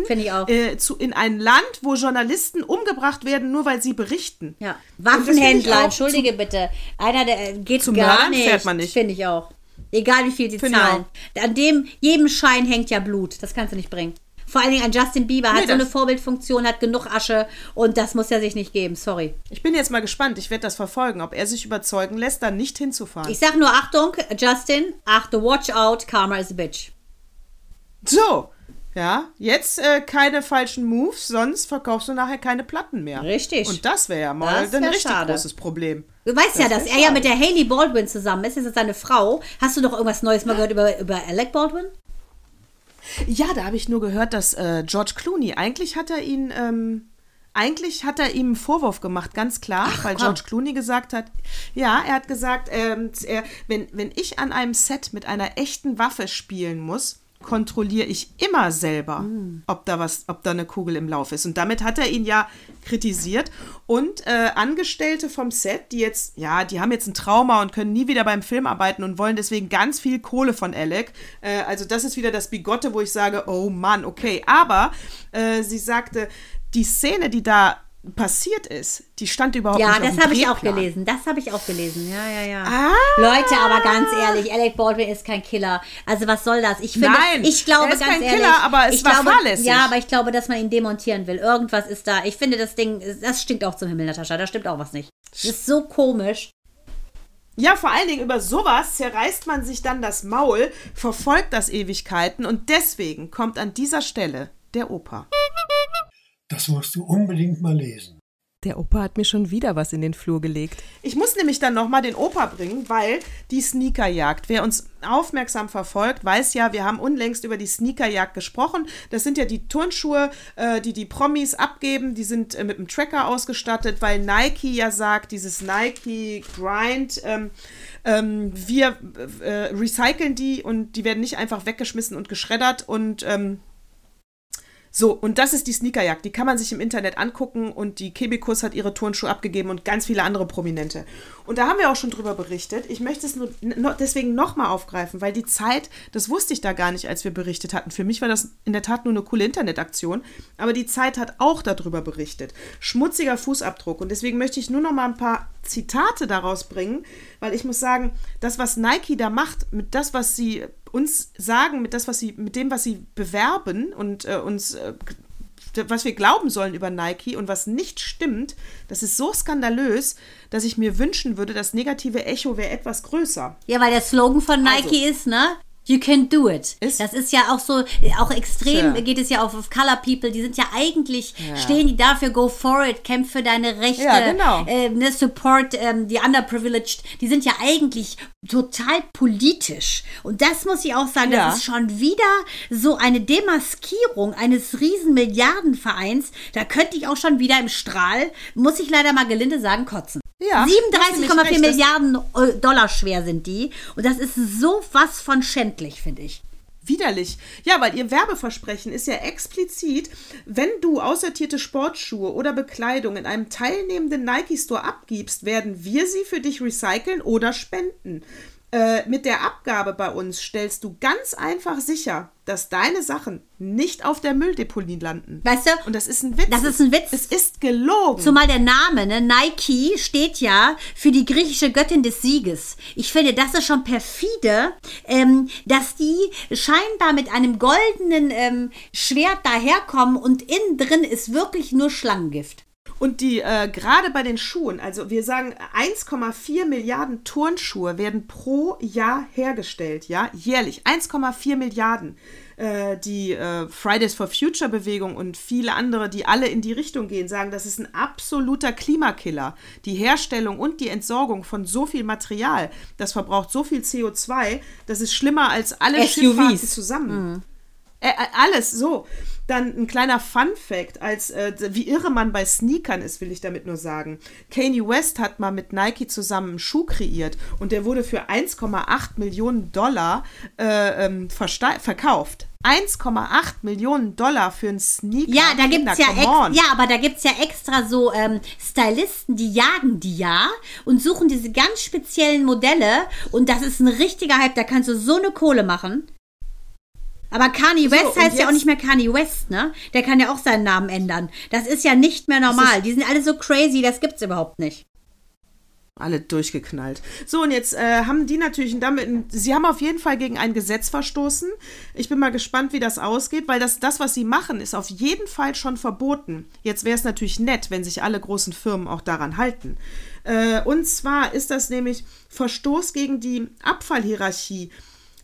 Äh, zu, in ein Land, wo Journalisten umgebracht werden, nur weil sie berichten. Ja. Waffenhändler, entschuldige bitte. Einer, der äh, geht Zum gar Mördern nicht. fährt man nicht. Finde ich auch. Egal wie viel sie zahlen. An dem, jedem Schein hängt ja Blut. Das kannst du nicht bringen. Vor allen Dingen an Justin Bieber hat Nee, so eine Vorbildfunktion, hat genug Asche und das muss er sich nicht geben. Sorry. Ich bin jetzt mal gespannt. Ich werde das verfolgen, ob er sich überzeugen lässt, da nicht hinzufahren. Ich sag nur Achtung, Justin, achte, watch out, Karma is a bitch. so, ja, jetzt äh, keine falschen Moves, sonst verkaufst du nachher keine Platten mehr. Richtig. Und das wäre ja mal Das ein wär richtig schade. großes Problem. Du weißt ja, Das dass wär er ja schade. mit der Hailey Baldwin zusammen ist. Das ist seine Frau. Hast du doch irgendwas Neues mal gehört über, über Alec Baldwin? Ja, da habe ich nur gehört, dass äh, George Clooney, eigentlich hat er ihn, ähm, eigentlich hat er ihm einen Vorwurf gemacht, ganz klar, weil komm. George Clooney gesagt hat, ja, er hat gesagt, ähm, er, wenn, wenn ich an einem Set mit einer echten Waffe spielen muss, kontrolliere ich immer selber, ob da was, ob da eine Kugel im Lauf ist. Und damit hat er ihn ja kritisiert. Und äh, Angestellte vom Set, die jetzt, ja, die haben jetzt ein Trauma und können nie wieder beim Film arbeiten und wollen deswegen ganz viel Kohle von Alec. Äh, also das ist wieder das Bigotte, wo ich sage, oh Mann, okay. Aber äh, sie sagte, die Szene, die da passiert ist, die stand überhaupt Ja, nicht auf das habe ich auch gelesen. Das habe ich auch gelesen. Ja, ja, ja. Ah. Leute, aber ganz ehrlich, Alec Baldwin ist kein Killer. Also was soll das? Ich finde, Nein, ich glaube er ist ganz kein ehrlich, Killer, aber es ich war glaube, fahrlässig. Ja, aber ich glaube, dass man ihn demontieren will. Irgendwas ist da. Ich finde, das Ding, das stinkt auch zum Himmel, Natascha. Da stimmt auch was nicht. Das ist so komisch. Ja, vor allen Dingen über sowas zerreißt man sich dann das Maul, verfolgt das Ewigkeiten und deswegen kommt an dieser Stelle der Opa. Das musst du unbedingt mal lesen. Der Opa hat mir schon wieder was in den Flur gelegt. Ich muss nämlich dann nochmal den Opa bringen, weil die Sneakerjagd, wer uns aufmerksam verfolgt, weiß ja, wir haben unlängst über die Sneakerjagd gesprochen. Das sind ja die Turnschuhe, äh, die die Promis abgeben. Die sind äh, mit einem Tracker ausgestattet, weil Nike ja sagt, dieses Nike Grind, ähm, ähm, wir äh, recyceln die und die werden nicht einfach weggeschmissen und geschreddert und ähm, so, und das ist die Sneakerjagd. Die kann man sich im Internet angucken und die Kebikus hat ihre Turnschuhe abgegeben und ganz viele andere Prominente. Und da haben wir auch schon drüber berichtet. Ich möchte es nur deswegen nochmal aufgreifen, weil die Zeit, das wusste ich da gar nicht, als wir berichtet hatten. Für mich war das in der Tat nur eine coole Internetaktion, aber die Zeit hat auch darüber berichtet. Schmutziger Fußabdruck. Und deswegen möchte ich nur noch mal ein paar Zitate daraus bringen, weil ich muss sagen, das, was Nike da macht, mit das, was sie uns sagen, mit das, was sie, mit dem, was sie bewerben und äh, uns äh, was wir glauben sollen über Nike und was nicht stimmt, das ist so skandalös, dass ich mir wünschen würde, das negative Echo wäre etwas größer. Ja, weil der Slogan von Nike ist, ne? You can do it. Ist- das ist ja auch so, auch extrem Tja. geht es ja auf, auf Color People. Die sind ja eigentlich, stehen die dafür, go for it, kämpf für deine Rechte, Ja, genau. äh, ne, support ähm, die underprivileged. Die sind ja eigentlich total politisch. Und das muss ich auch sagen, Ja. das ist schon wieder so eine Demaskierung eines riesen Milliardenvereins. Da könnte ich auch schon wieder im Strahl, muss ich leider mal gelinde sagen, kotzen. Ja, hast du nicht 37,4 recht, das- Milliarden äh, Dollar schwer sind die. Und das ist so was von schändlich, finde ich. Widerlich. Ja, weil ihr Werbeversprechen ist ja explizit, wenn du aussortierte Sportschuhe oder Bekleidung in einem teilnehmenden Nike-Store abgibst, werden wir sie für dich recyceln oder spenden. Äh, mit der Abgabe bei uns stellst du ganz einfach sicher, dass deine Sachen nicht auf der Mülldeponie landen. Weißt du? Und das ist ein Witz. Das ist ein Witz. Es ist gelogen. Zumal der Name, ne, Nike, steht ja für die griechische Göttin des Sieges. Ich finde, das ist schon perfide, ähm, dass die scheinbar mit einem goldenen ähm, Schwert daherkommen und innen drin ist wirklich nur Schlangengift. Und die, äh, gerade bei den Schuhen, also wir sagen 1,4 Milliarden Turnschuhe werden pro Jahr hergestellt, ja, jährlich. 1,4 Milliarden. Äh, die äh, Fridays for Future Bewegung und viele andere, die alle in die Richtung gehen, sagen, das ist ein absoluter Klimakiller. Die Herstellung und die Entsorgung von so viel Material, das verbraucht so viel CO2, das ist schlimmer als alle SUVs. Zusammen. Äh, äh, alles so. Dann ein kleiner Fun-Fact, als äh, wie irre man bei Sneakern ist, will ich damit nur sagen. Kanye West hat mal mit Nike zusammen einen Schuh kreiert und der wurde für 1,8 Millionen Dollar äh, ähm, verkauft. 1,8 Millionen Dollar für einen Sneaker. Ja, da Kinder, gibt's ja, ex on. ja, aber da gibt's ja extra so ähm, Stylisten, die jagen die ja und suchen diese ganz speziellen Modelle und das ist ein richtiger Hype, da kannst du so eine Kohle machen. Aber Kanye West und heißt ja auch nicht mehr Kanye West, ne? Der kann ja auch seinen Namen ändern. Das ist ja nicht mehr normal. Die sind alle so crazy, das gibt's überhaupt nicht. Alle durchgeknallt. So, und jetzt äh, haben die natürlich damit, sie haben auf jeden Fall gegen ein Gesetz verstoßen. Ich bin mal gespannt, wie das ausgeht, weil das, das was sie machen, ist auf jeden Fall schon verboten. Jetzt wäre es natürlich nett, wenn sich alle großen Firmen auch daran halten. Äh, und zwar ist das nämlich Verstoß gegen die Abfallhierarchie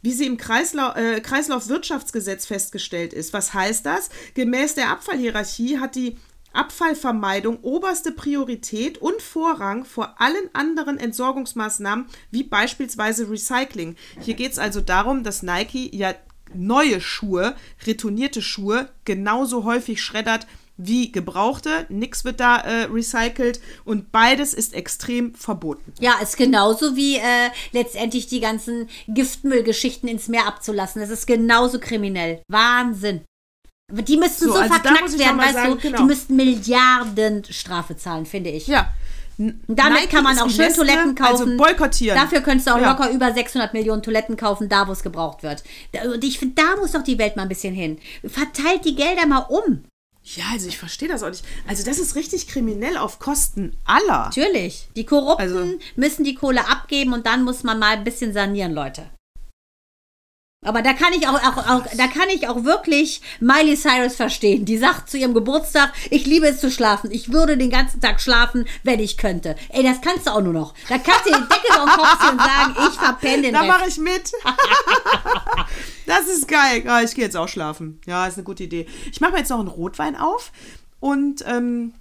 wie sie im Kreislau äh, Kreislaufwirtschaftsgesetz festgestellt ist. Was heißt das? Gemäß der Abfallhierarchie hat die Abfallvermeidung oberste Priorität und Vorrang vor allen anderen Entsorgungsmaßnahmen, wie beispielsweise Recycling. Hier geht es also darum, dass Nike ja neue Schuhe, retournierte Schuhe, genauso häufig schreddert wie gebrauchte. Nix wird da äh, recycelt und beides ist extrem verboten. Ja, ist genauso wie äh, letztendlich die ganzen Giftmüllgeschichten ins Meer abzulassen. Das ist genauso kriminell. Wahnsinn. Die müssten so, So, also verknackt werden, weißt sagen, du? genau. Die müssten Milliarden Strafe zahlen, finde ich. Ja. Und damit kann man auch schön Toiletten kaufen. Also boykottieren. Dafür könntest du auch Ja. locker über 600 Millionen Toiletten kaufen, da wo es gebraucht wird. Und ich finde, da muss doch die Welt mal ein bisschen hin. Verteilt die Gelder mal um. Ja, also ich verstehe das auch nicht. Also das ist richtig kriminell auf Kosten aller. Natürlich. Die Korrupten Also- müssen die Kohle abgeben und dann muss man mal ein bisschen sanieren, Leute. Aber da kann ich auch, auch, auch, da kann ich auch wirklich Miley Cyrus verstehen. Die sagt zu ihrem Geburtstag, ich liebe es zu schlafen. Ich würde den ganzen Tag schlafen, wenn ich könnte. Ey, das kannst du auch nur noch. Da kannst du den Deckel auf den Kopf ziehen und sagen, ich verpenne den Da mache ich mit. das ist geil. Ja, ich gehe jetzt auch schlafen. Ja, ist eine gute Idee. Ich mache mir jetzt noch einen Rotwein auf und ähm,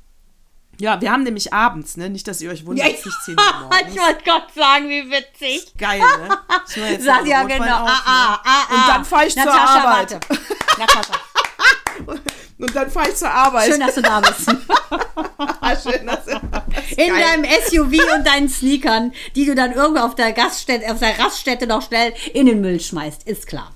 ja, wir haben nämlich abends, ne? Nicht, dass ihr euch wundert, Ja, ist nicht 10 Uhr morgens. ich wollte Gott sagen, wie witzig. Geil, ne? Ich jetzt Sag ja Rotwein genau. auf, ah, ah, ne? ah, ah. Und dann fahre ich zur Natascha, Arbeit. Warte. Natascha, Und dann fahre ich zur Arbeit. schön, dass du da bist. Ah, schön dass du- das ist In geil. deinem SUV und deinen Sneakern, die du dann irgendwo auf der, Gaststätte, auf der Raststätte noch schnell in den Müll schmeißt. Ist klar.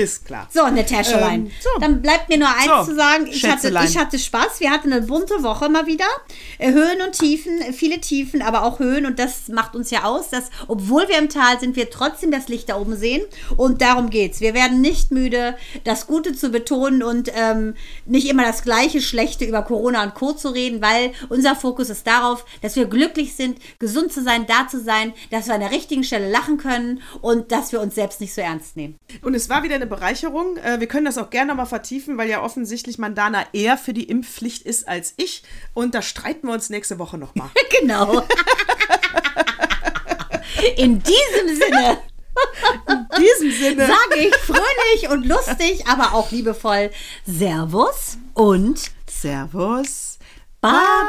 Ist klar. So, Natascha Ähm, so. Dann bleibt mir nur eins So, zu sagen. Ich hatte, ich hatte Spaß. Wir hatten eine bunte Woche mal wieder. Äh, Höhen und Tiefen, viele Tiefen, aber auch Höhen. Und das macht uns ja aus, dass, obwohl wir im Tal sind, wir trotzdem das Licht da oben sehen. Und darum geht's. Wir werden nicht müde, das Gute zu betonen und ähm, nicht immer das gleiche Schlechte über Corona und Co. zu reden, weil unser Fokus ist darauf, dass wir glücklich sind, gesund zu sein, da zu sein, dass wir an der richtigen Stelle lachen können und dass wir uns selbst nicht so ernst nehmen. Und es war wieder eine Bereicherung. Äh, Wir können das auch gerne nochmal vertiefen, weil ja offensichtlich Mandana eher für die Impfpflicht ist als ich. Und da streiten wir uns nächste Woche nochmal. Genau. In diesem Sinne In diesem Sinne. sage ich fröhlich und lustig, aber auch liebevoll Servus und Servus. Baba.